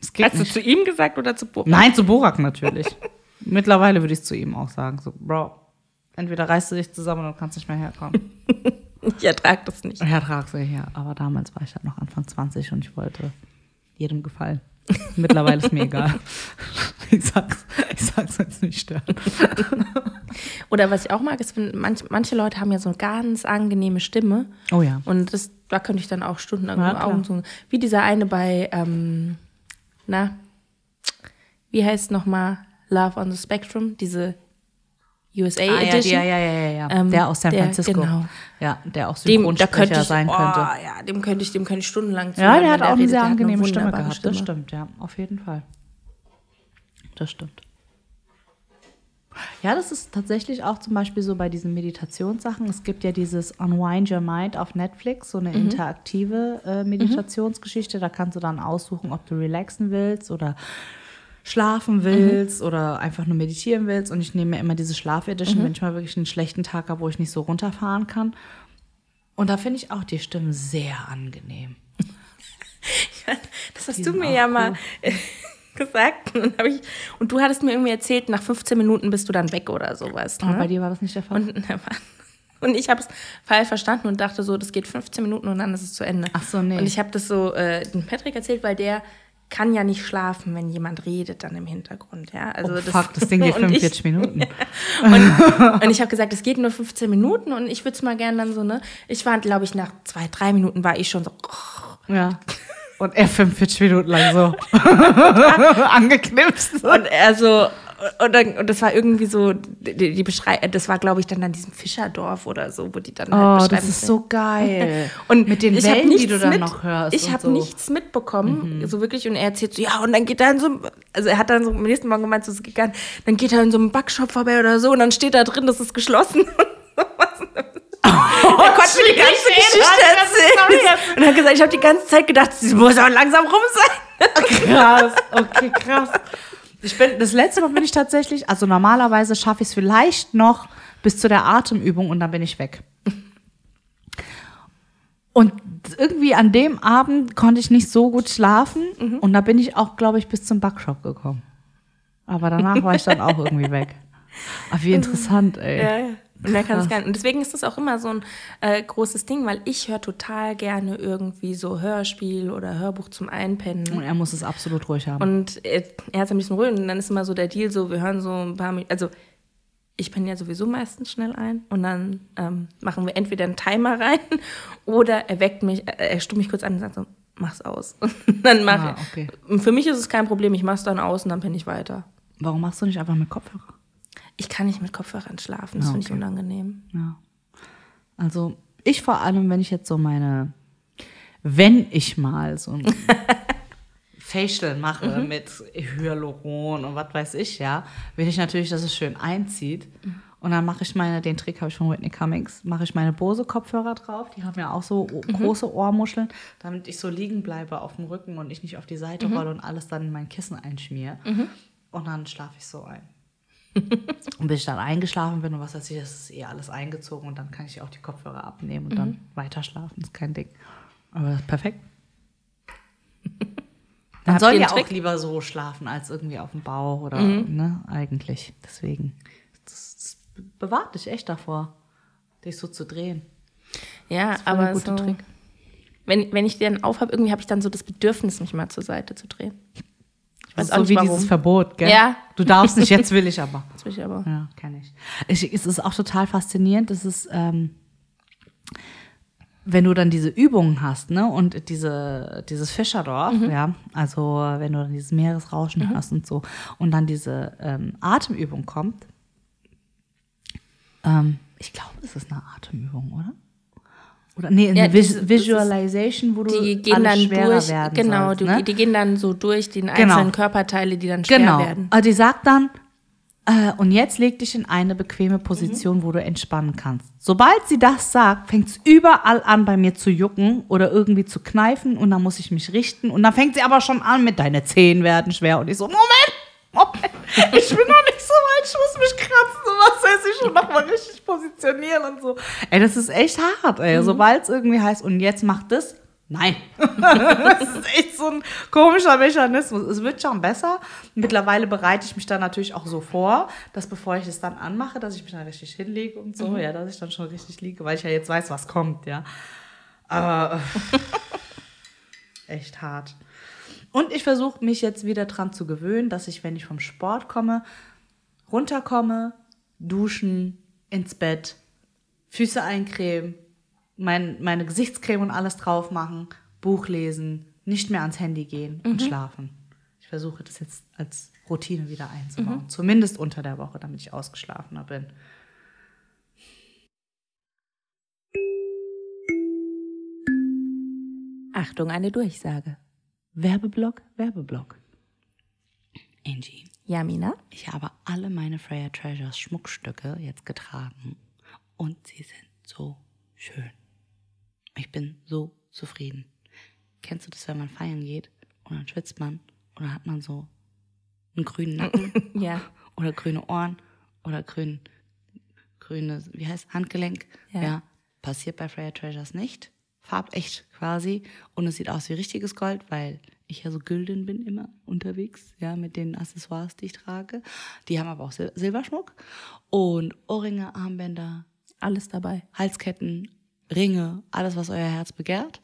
Hast du nicht. zu ihm gesagt oder zu Boris? Nein, zu Borak natürlich. [laughs] Mittlerweile würde ich es zu ihm auch sagen. So, Bro, entweder reißt du dich zusammen oder du kannst nicht mehr herkommen. [laughs] Ich ertrage das nicht. Ja, trag sie her. Aber damals war ich halt noch Anfang 20 und ich wollte jedem gefallen. [laughs] Mittlerweile ist mir egal. [laughs] Ich sag's, ich sag's jetzt nicht stören. [laughs] Oder was ich auch mag, ist, wenn manch, manche Leute haben ja so eine ganz angenehme Stimme. Oh ja. Und das, da könnte ich dann auch stundenlang Ja. Augen zu. Wie dieser eine bei, ähm, na, wie heißt nochmal Love on the Spectrum? Diese USA Ah, ja, Edition. ja, ja, ja, ja, ja. Ähm, der aus San der- Francisco. genau. Ja, der auch Dem, da Synchronsprecher könnte ich, sein oh, könnte. ja, dem könnte ich, dem könnte ich stundenlang Ja, zuhören, der hat auch eine redet. sehr Der angenehme Stimme wunderbare gehabt. Stimme. Das stimmt, ja, auf jeden Fall. Das stimmt. Ja, das ist tatsächlich auch zum Beispiel so bei diesen Meditationssachen. Es gibt ja dieses Unwind Your Mind auf Netflix, so eine interaktive äh, Meditationsgeschichte. Da kannst du dann aussuchen, ob du relaxen willst oder schlafen willst oder einfach nur meditieren willst. Und ich nehme mir immer diese Schlaf-Edition, wenn ich mal wirklich einen schlechten Tag habe, wo ich nicht so runterfahren kann. Und da finde ich auch die Stimmen sehr angenehm. [laughs] Das hast du mir ja mal [laughs] gesagt. Und, ich, und du hattest mir irgendwie erzählt, nach 15 Minuten bist du dann weg oder sowas. Aber Ne? bei dir war das nicht der Fall. Und, [laughs] und ich habe es falsch verstanden und dachte so, das geht 15 Minuten und dann ist es zu Ende. Ach so, nee. Und ich habe das so äh, dem Patrick erzählt, weil der kann ja nicht schlafen, wenn jemand redet dann im Hintergrund. Ja? Also oh, fuck, das Ding geht [laughs] und ich- 45 Minuten. [laughs] Und, und ich habe gesagt, es geht nur 15 Minuten und ich würde es mal gerne dann so, ne? Ich war, glaube ich, nach zwei, drei Minuten war ich schon so, Ja. Und er 45 Minuten lang so [laughs] angeknipst. Und er so, und, dann, und das war irgendwie so, die, die Beschreibung, das war, glaube ich, dann an diesem Fischerdorf oder so, wo die dann halt Oh, beschreiben. das ist so geil. [laughs] Und mit den Wellen, die du dann mit- noch hörst. Ich habe so. Mhm. nichts mitbekommen, so wirklich. Und er erzählt so, ja, und dann geht er in so einem, also er hat dann so am nächsten Morgen gemeint, so ist es gegangen, dann geht er in so einem Backshop vorbei oder so und dann steht da drin, das ist geschlossen. Sowas. [laughs] er konnte mir die ganze Geschichte erzählen. Und hat gesagt, ich habe die ganze Zeit gedacht, sie muss auch langsam rum sein. [laughs] Krass, okay, krass. Ich bin, das letzte Mal bin ich tatsächlich, also normalerweise schaffe ich es vielleicht noch bis zu der Atemübung und dann bin ich weg. Und irgendwie an dem Abend konnte ich nicht so gut schlafen und da bin ich auch, glaube ich, bis zum Backshop gekommen. Aber danach war ich dann auch irgendwie weg. [laughs] Aber wie interessant, ey. Ja, ja. Und er kann es gerne. Und deswegen ist das auch immer so ein äh, großes Ding, weil ich höre total gerne irgendwie so Hörspiel oder Hörbuch zum Einpennen. Und er muss es absolut ruhig haben. Und er, er hat es ein bisschen ruhig und dann ist immer so der Deal so, wir hören so ein paar Minuten, also ich penne ja sowieso meistens schnell ein und dann ähm, machen wir entweder einen Timer rein [laughs] oder er weckt mich, äh, er stimmt mich kurz an und sagt so, mach's aus. [laughs] Und dann mach Ah, ich. okay. Für mich ist es kein Problem, ich mach's dann aus und dann penne ich weiter. Warum machst du nicht einfach mit Kopfhörer? Ich kann nicht mit Kopfhörern schlafen, das Ah, finde ich okay. unangenehm. Ja. Also ich vor allem, wenn ich jetzt so meine, wenn ich mal so ein [laughs] Facial mache mit Hyaluron und was weiß ich, ja, will ich natürlich, dass es schön einzieht. Und dann mache ich meine, den Trick habe ich von Whitney Cummings, mache ich meine Bose-Kopfhörer drauf. Die haben ja auch so o- große Ohrmuscheln, damit ich so liegen bleibe auf dem Rücken und ich nicht auf die Seite rolle und alles dann in mein Kissen einschmiere. Und dann schlafe ich so ein. Und bis ich dann eingeschlafen bin und was weiß ich, das ist eh alles eingezogen und dann kann ich auch die Kopfhörer abnehmen und dann weiter schlafen. Ist kein Ding. Aber perfekt. [laughs] Man soll ja einen auch Trick? lieber so schlafen als irgendwie auf dem Bauch oder ne, eigentlich. Deswegen. Das, das bewahrt dich echt davor, dich so zu drehen. Ja, aber so, Trick. Wenn, wenn ich die dann aufhab, irgendwie habe ich dann so das Bedürfnis, mich mal zur Seite zu drehen. Weiß ist auch so wie warum. dieses Verbot, gell? Ja. Du darfst nicht, jetzt will ich aber. [laughs] Das will ich aber. Ja, kenne ich. ich. Es ist auch total faszinierend. Das ist, ähm, wenn du dann diese Übungen hast, ne, und diese, dieses Fischerdorf, ja, also wenn du dann dieses Meeresrauschen hast und so, und dann diese ähm, Atemübung kommt. Ähm, ich glaube, es ist eine Atemübung, oder? Oder nee, eine Ja, Vis ist- Visualization, wo du Die gehen dann schwerer durch, werden genau, sollst, ne? die gehen dann so durch die einzelnen Genau. Körperteile, die dann schwer Genau. werden. Also die sagt dann, äh, und jetzt leg dich in eine bequeme Position, wo du entspannen kannst. Sobald sie das sagt, fängt es überall an, bei mir zu jucken oder irgendwie zu kneifen und dann muss ich mich richten. Und dann fängt sie aber schon an mit deine Zehen werden schwer und ich so, Moment, Moment, [laughs] ich bin noch nicht so weit, ich muss mich kratzen und was weiß ich schon noch mal richtig positionieren und so. Ey, das ist echt hart, ey. Sobald es irgendwie heißt, und jetzt mach das, nein. [laughs] das ist echt so ein komischer Mechanismus. Es wird schon besser. Mittlerweile bereite ich mich dann natürlich auch so vor, dass bevor ich es dann anmache, dass ich mich dann richtig hinlege und so, ja, dass ich dann schon richtig liege, weil ich ja jetzt weiß, was kommt, ja. Aber [laughs] echt hart. Und ich versuche mich jetzt wieder dran zu gewöhnen, dass ich, wenn ich vom Sport komme, runterkomme, duschen, ins Bett, Füße eincremen, mein, meine Gesichtscreme und alles drauf machen, Buch lesen, nicht mehr ans Handy gehen und schlafen. Ich versuche das jetzt als Routine wieder einzubauen. Zumindest unter der Woche, damit ich ausgeschlafener bin. Achtung, eine Durchsage. Werbeblock, Werbeblock. Angie, Ja, Mina? ich habe alle meine Freya Treasures Schmuckstücke jetzt getragen und sie sind so schön. Ich bin so zufrieden. Kennst du das, wenn man feiern geht und dann schwitzt man und dann hat man so einen grünen Nacken [laughs] Ja. oder grüne Ohren oder grün, grüne, wie heißt Handgelenk? Ja. Ja. Passiert bei Freya Treasures nicht. Farbecht quasi. Und es sieht aus wie richtiges Gold, weil ich ja so gülden bin immer unterwegs, ja, mit den Accessoires, die ich trage. Die haben aber auch Sil Silberschmuck und Ohrringe, Armbänder, Alles dabei. Halsketten, Ringe, alles, was euer Herz begehrt.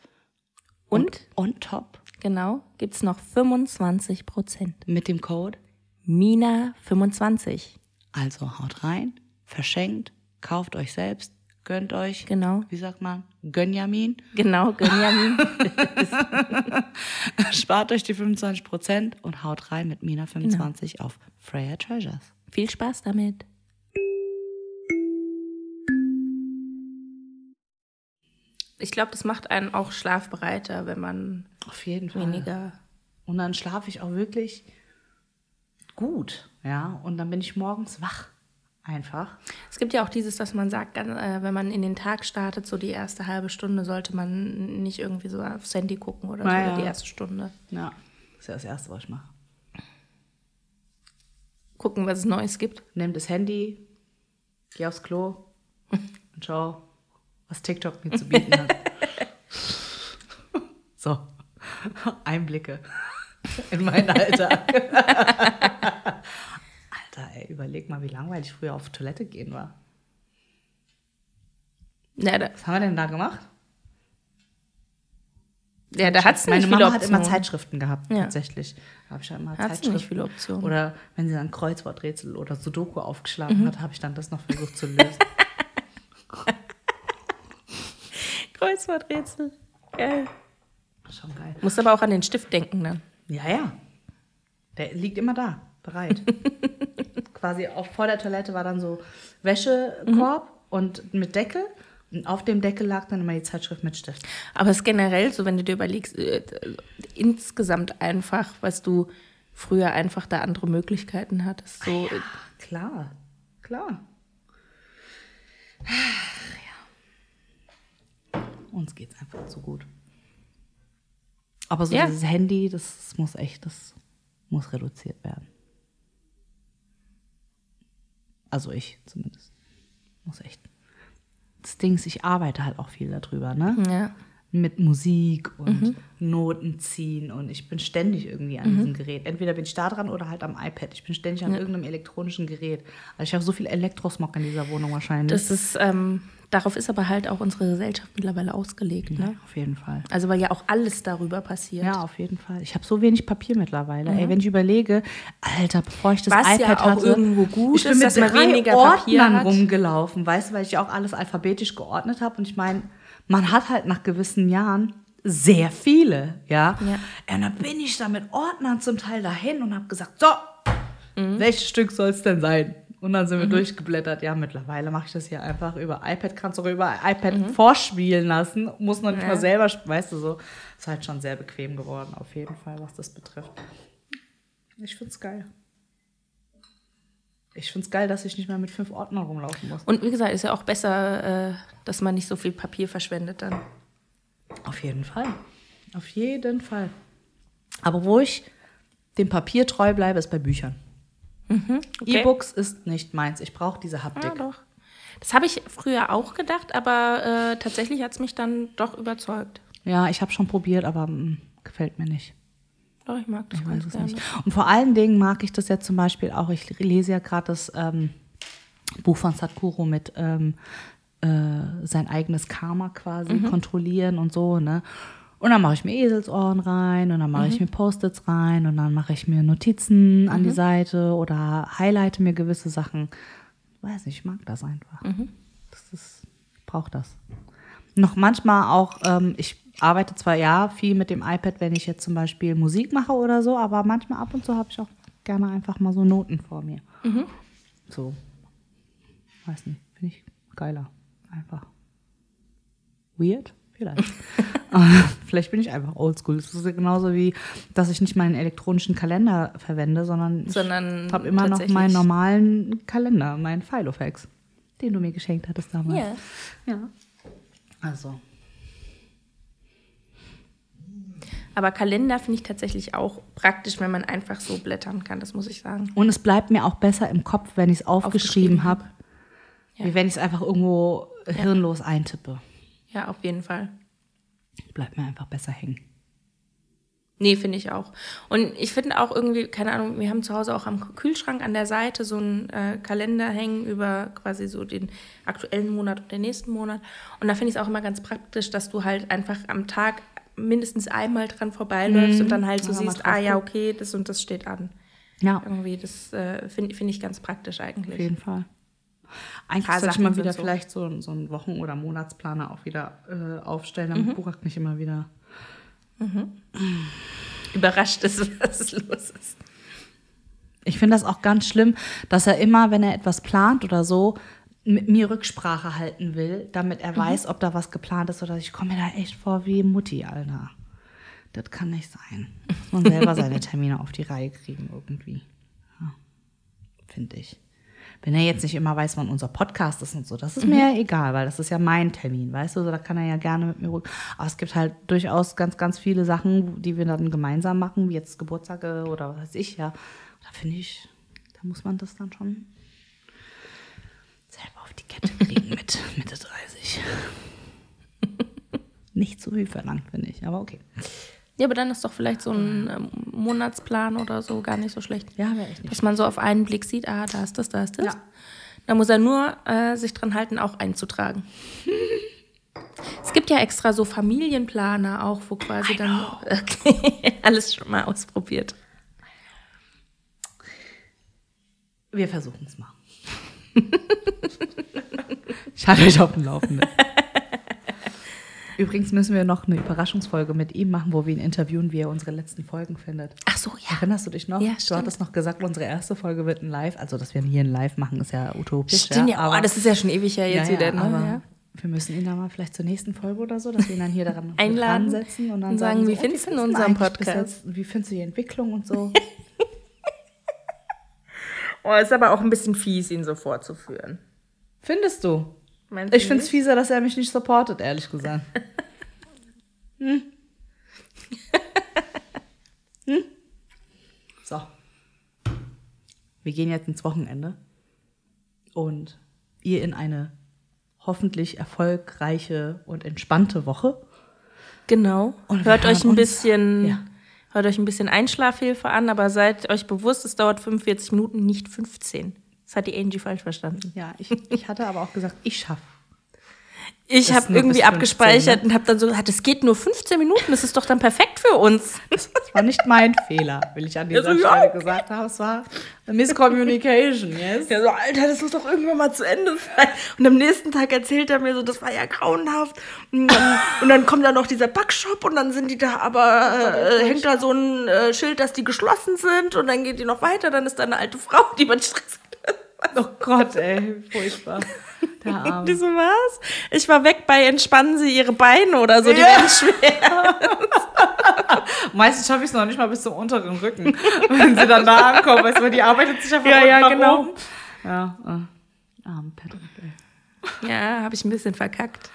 Und, on top genau, gibt es noch 25 Prozent. mit dem Code. Mina 25. Also haut rein, verschenkt, kauft euch selbst, gönnt euch. Genau. Wie sagt man? Gönjamin. Genau, Gönjamin. [laughs] Spart euch die 25% und haut rein mit Mina 25 auf Freya Treasures. Viel Spaß damit. Ich glaube, das macht einen auch schlafbereiter, wenn man Auf jeden Fall. weniger. Und dann schlafe ich auch wirklich gut, ja. Und dann bin ich morgens wach. Einfach. Es gibt ja auch dieses, dass man sagt, äh, wenn man in den Tag startet, so die erste halbe Stunde sollte man nicht irgendwie so aufs Handy gucken oder so, Ja, oder ja. die erste Stunde. Ja. Das ist ja das Erste, was ich mache. Gucken, was es Neues gibt. Nimm das Handy, geh aufs Klo und schau, was TikTok mir zu bieten hat. [laughs] so. Einblicke in meinen Alltag. [laughs] Überleg mal, wie langweilig ich früher auf Toilette gehen war. Ja, da, Was haben wir denn da gemacht? ja, da hat es Meine nicht viele Mama hat Optionen. immer Zeitschriften gehabt, Ja. tatsächlich. Da habe ich ja immer Hat's nicht Zeitschriften. viele Optionen. Oder wenn sie dann Kreuzworträtsel oder Sudoku aufgeschlagen Mhm. hat, habe ich dann das noch versucht zu lösen. [laughs] Kreuzworträtsel. Geil. Schon geil. Musst aber auch an den Stift denken dann. Ja, ja. Der liegt immer da, bereit. [laughs] Quasi auch vor der Toilette war dann so Wäschekorb und mit Deckel. Und auf dem Deckel lag dann immer die Zeitschrift mit Stift. Aber es ist generell so, wenn du dir überlegst, äh, insgesamt einfach, was du früher einfach da andere Möglichkeiten hattest. So, äh, Klar, klar. Uns geht's einfach zu gut. Aber so Ja. dieses Handy, das muss echt, das muss reduziert werden. Also ich zumindest. Muss echt. Das Ding ist, ich arbeite halt auch viel darüber, ne? Ja. Mit Musik und Mhm. Noten ziehen und ich bin ständig irgendwie an diesem Gerät. Entweder bin ich da dran oder halt am iPad. Ich bin ständig an irgendeinem elektronischen Gerät. Also ich habe so viel Elektrosmog in dieser Wohnung wahrscheinlich. Das ist, ähm, darauf ist aber halt auch unsere Gesellschaft mittlerweile ausgelegt. Ne? auf jeden Fall. Also weil ja auch alles darüber passiert. Ja, auf jeden Fall. Ich habe so wenig Papier mittlerweile. Ey, wenn ich überlege, Alter, bevor ich das Mhm. Was ja iPad auch hatte, irgendwo gut ich bin ist, mit drei weniger Ordnern rumgelaufen, weißt du, weil ich ja auch alles alphabetisch geordnet habe. Und ich meine, man hat halt nach gewissen Jahren sehr viele, ja. Ja. Und dann bin ich da mit Ordnern zum Teil dahin und habe gesagt, so, Mhm. welches Stück soll es denn sein? Und dann sind wir durchgeblättert. Ja, mittlerweile mache ich das hier einfach über iPad. Kannst du auch über iPad Mhm. vorspielen lassen. Muss noch nicht mal selber, weißt du so. Ist halt schon sehr bequem geworden, auf jeden Fall, was das betrifft. Ich find's geil. Ich find's geil, dass ich nicht mehr mit fünf Ordnern rumlaufen muss. Und wie gesagt, ist ja auch besser, äh, dass man nicht so viel Papier verschwendet dann. Auf jeden Fall. Auf jeden Fall. Aber wo ich dem Papier treu bleibe, ist bei Büchern. Okay. E-Books ist nicht meins. Ich brauche diese Ja, Haptik. doch. Das habe ich früher auch gedacht, aber äh, tatsächlich hat es mich dann doch überzeugt. Ja, ich habe schon probiert, aber mm, gefällt mir nicht. Doch, ich mag das Ich weiß es gerne. nicht. Und vor allen Dingen mag ich das ja zum Beispiel auch, ich lese ja gerade das ähm, Buch von Sadhguru mit ähm, äh, sein eigenes Karma quasi kontrollieren und so, ne? Und dann mache ich mir Eselsohren rein und dann mache ich mir Post-its rein und dann mache ich mir Notizen an die Seite oder highlighte mir gewisse Sachen. Weiß nicht, ich mag das einfach. Das ist, ich brauche das. Noch manchmal auch, ähm, ich arbeite zwar ja viel mit dem iPad, wenn ich jetzt zum Beispiel Musik mache oder so, aber manchmal ab und zu habe ich auch gerne einfach mal so Noten vor mir. So. Weiß nicht, finde ich geiler. Einfach. Weird? Vielleicht. [laughs] Vielleicht bin ich einfach oldschool. Es ist ja genauso wie, dass ich nicht meinen elektronischen Kalender verwende, sondern Sondern ich habe immer noch meinen normalen Kalender, meinen Filofax, den du mir geschenkt hattest damals. Ja. Ja. Also. Aber Kalender finde ich tatsächlich auch praktisch, wenn man einfach so blättern kann, das muss ich sagen. Und es bleibt mir auch besser im Kopf, wenn ich es aufgeschrieben, Aufgeschrieben habe, Ja. wie wenn ich es einfach irgendwo hirnlos eintippe. Ja, auf jeden Fall. Bleibt mir einfach besser hängen. Nee, finde ich auch. Und ich finde auch irgendwie, keine Ahnung, wir haben zu Hause auch am Kühlschrank an der Seite so einen äh, Kalender hängen über quasi so den aktuellen Monat und den nächsten Monat. Und da finde ich es auch immer ganz praktisch, dass du halt einfach am Tag mindestens einmal dran vorbeiläufst und dann halt so Ja, siehst, ah ja, okay, das und das steht an. Ja, Irgendwie, das äh, finde find ich ganz praktisch auf eigentlich. jeden Fall. Eigentlich sollte ich Sachen mal sind wieder so. vielleicht so, so einen Wochen- oder Monatsplaner auch wieder äh, aufstellen, Mhm. damit Burak nicht immer wieder. Überrascht ist, was los ist. Ich finde das auch ganz schlimm, dass er immer, wenn er etwas plant oder so, mit mir Rücksprache halten will, damit Mhm. er weiß, ob da was geplant ist oder ich komme mir da echt vor wie Mutti, Alter. Das kann nicht sein. Muss man selber seine [laughs] Termine auf die Reihe kriegen irgendwie. Ja, Finde ich. Wenn er jetzt nicht immer weiß, wann unser Podcast ist und so, das ist mir ja egal, weil das ist ja mein Termin, weißt du, so, da kann er ja gerne mit mir rück. Aber es gibt halt durchaus ganz, ganz viele Sachen, die wir dann gemeinsam machen, wie jetzt Geburtstage oder was weiß ich, ja. Da finde ich, da muss man das dann schon selber auf die Kette kriegen mit [laughs] Mitte 30. Nicht zu viel verlangt, finde ich, aber okay. Ja, aber dann ist doch vielleicht so ein ähm, Monatsplan oder so gar nicht so schlecht. Ja, wäre echt nicht. Dass man so auf einen Blick sieht, ah, da ist das, da ist das. Ja. Da muss er nur äh, sich dran halten, auch einzutragen. [laughs] es gibt ja extra so Familienplaner auch, wo quasi dann [laughs] okay, alles schon mal ausprobiert. Wir versuchen es mal. [laughs] ich halte euch auf dem Laufenden. Übrigens müssen wir noch eine Überraschungsfolge mit ihm machen, wo wir ihn interviewen, wie er unsere letzten Folgen findet. Ach so, ja. Erinnerst du dich noch? Ja, du stimmt. hattest noch gesagt, unsere erste Folge wird ein Live. Also, dass wir hier ein Live machen, ist ja utopisch. Stimmt, ja, aber- oh, das ist ja schon ewig her jetzt ja, wieder. ja, Ne? aber ja. Wir müssen ihn da mal vielleicht zur nächsten Folge oder so, dass wir ihn dann hier daran [laughs] Einladen setzen und dann und sagen, wie so, findest du "Oh, unseren eigentlich bis Podcast?" Jetzt, wie findest du die Entwicklung und so? [laughs] Oh, ist aber auch ein bisschen fies, ihn so vorzuführen. Findest du? Meinst Ich finde es fieser, dass er mich nicht supportet, ehrlich gesagt. hm. [laughs] Hm. So. Wir gehen jetzt ins Wochenende. Und ihr in eine hoffentlich erfolgreiche und entspannte Woche. Genau. Und hört euch ein uns. bisschen, Ja. hört euch ein bisschen Einschlafhilfe an, aber seid euch bewusst, es dauert 45 Minuten, nicht 15. Das hat die Angie falsch verstanden. Ja, ich, ich hatte aber auch gesagt, ich schaffe. Ich habe irgendwie bis 15, abgespeichert ne? und habe dann so gesagt, es geht nur 15 Minuten, das ist doch dann perfekt für uns. Das war nicht mein Fehler, will ich an dieser Ja, so, Stelle ja. gesagt haben. Es war eine Miscommunication, yes? Ja, so, Alter, das muss doch irgendwann mal zu Ende sein. Und am nächsten Tag erzählt er mir so, das war ja grauenhaft. Und dann, und dann kommt da noch dieser Backshop und dann sind die da, aber äh, hängt da so ein äh, Schild, dass die geschlossen sind und dann geht die noch weiter, dann ist da eine alte Frau, die man Stress hat. Oh Gott, ey, furchtbar. Der [laughs] Arme. Die so, was? Ich war weg bei Entspannen Sie Ihre Beine oder so, die Ja. werden schwer. [laughs] Meistens schaffe ich es noch nicht mal bis zum unteren Rücken, [laughs] wenn sie dann da ankommen. Weißt du, die arbeitet sich einfach Ja, ja, nach genau. oben. Ja, äh, arm Patrick, ey. Ja, habe ich ein bisschen verkackt.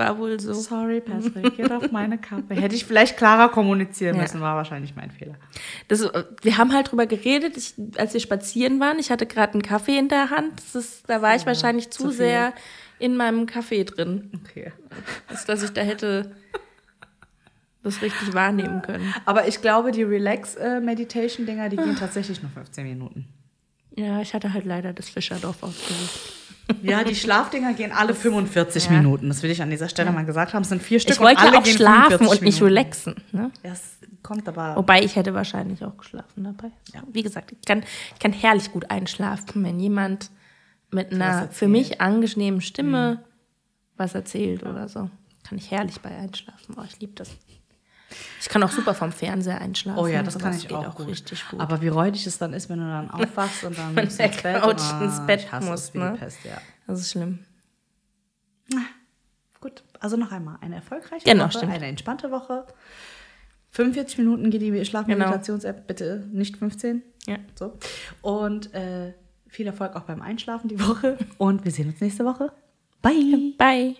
War wohl so. Sorry, Patrick, [laughs] geht auf meine Kappe. Hätte ich vielleicht klarer kommunizieren Ja. müssen, war wahrscheinlich mein Fehler. Das, äh, wir haben halt drüber geredet, ich, als wir spazieren waren. Ich hatte gerade einen Kaffee in der Hand. Ist, da war ich wahrscheinlich zu, zu sehr in meinem Kaffee drin, Okay. als dass ich da hätte das richtig wahrnehmen können. Aber ich glaube, die Relax-Meditation-Dinger, die gehen tatsächlich nur 15 Minuten. Ja, ich hatte halt leider das Fischerdorf ausgesucht. Ja, die Schlafdinger gehen alle 45 Ja. Minuten. Das will ich an dieser Stelle mal gesagt haben. Es sind vier Stück. Ich wollte und alle ja auch schlafen 45 und nicht relaxen. Ne? Das kommt aber. Wobei ich hätte wahrscheinlich auch geschlafen dabei. Ja. Wie gesagt, ich kann, ich kann herrlich gut einschlafen, wenn jemand mit einer. Mhm. für mich angenehmen Stimme was erzählt oder so. Kann ich herrlich bei einschlafen. Oh, ich liebe das. Ich kann auch super vom Fernseher einschlafen. Oh ja, das kann ich auch, gut. richtig gut. Aber wie räudig es dann ist, wenn du dann aufwachst und dann ins Bett. Couch Ah, ins Bett ich hasse es musst, ne? Pest, ja. das ist schlimm. Gut, also noch einmal. Eine erfolgreiche Genau, Woche, stimmt. eine entspannte Woche. 45 Minuten geht die Schlafmeditations-App, bitte nicht 15. Ja. So. Und äh, viel Erfolg auch beim Einschlafen die Woche. Und wir sehen uns nächste Woche. Bye. Bye.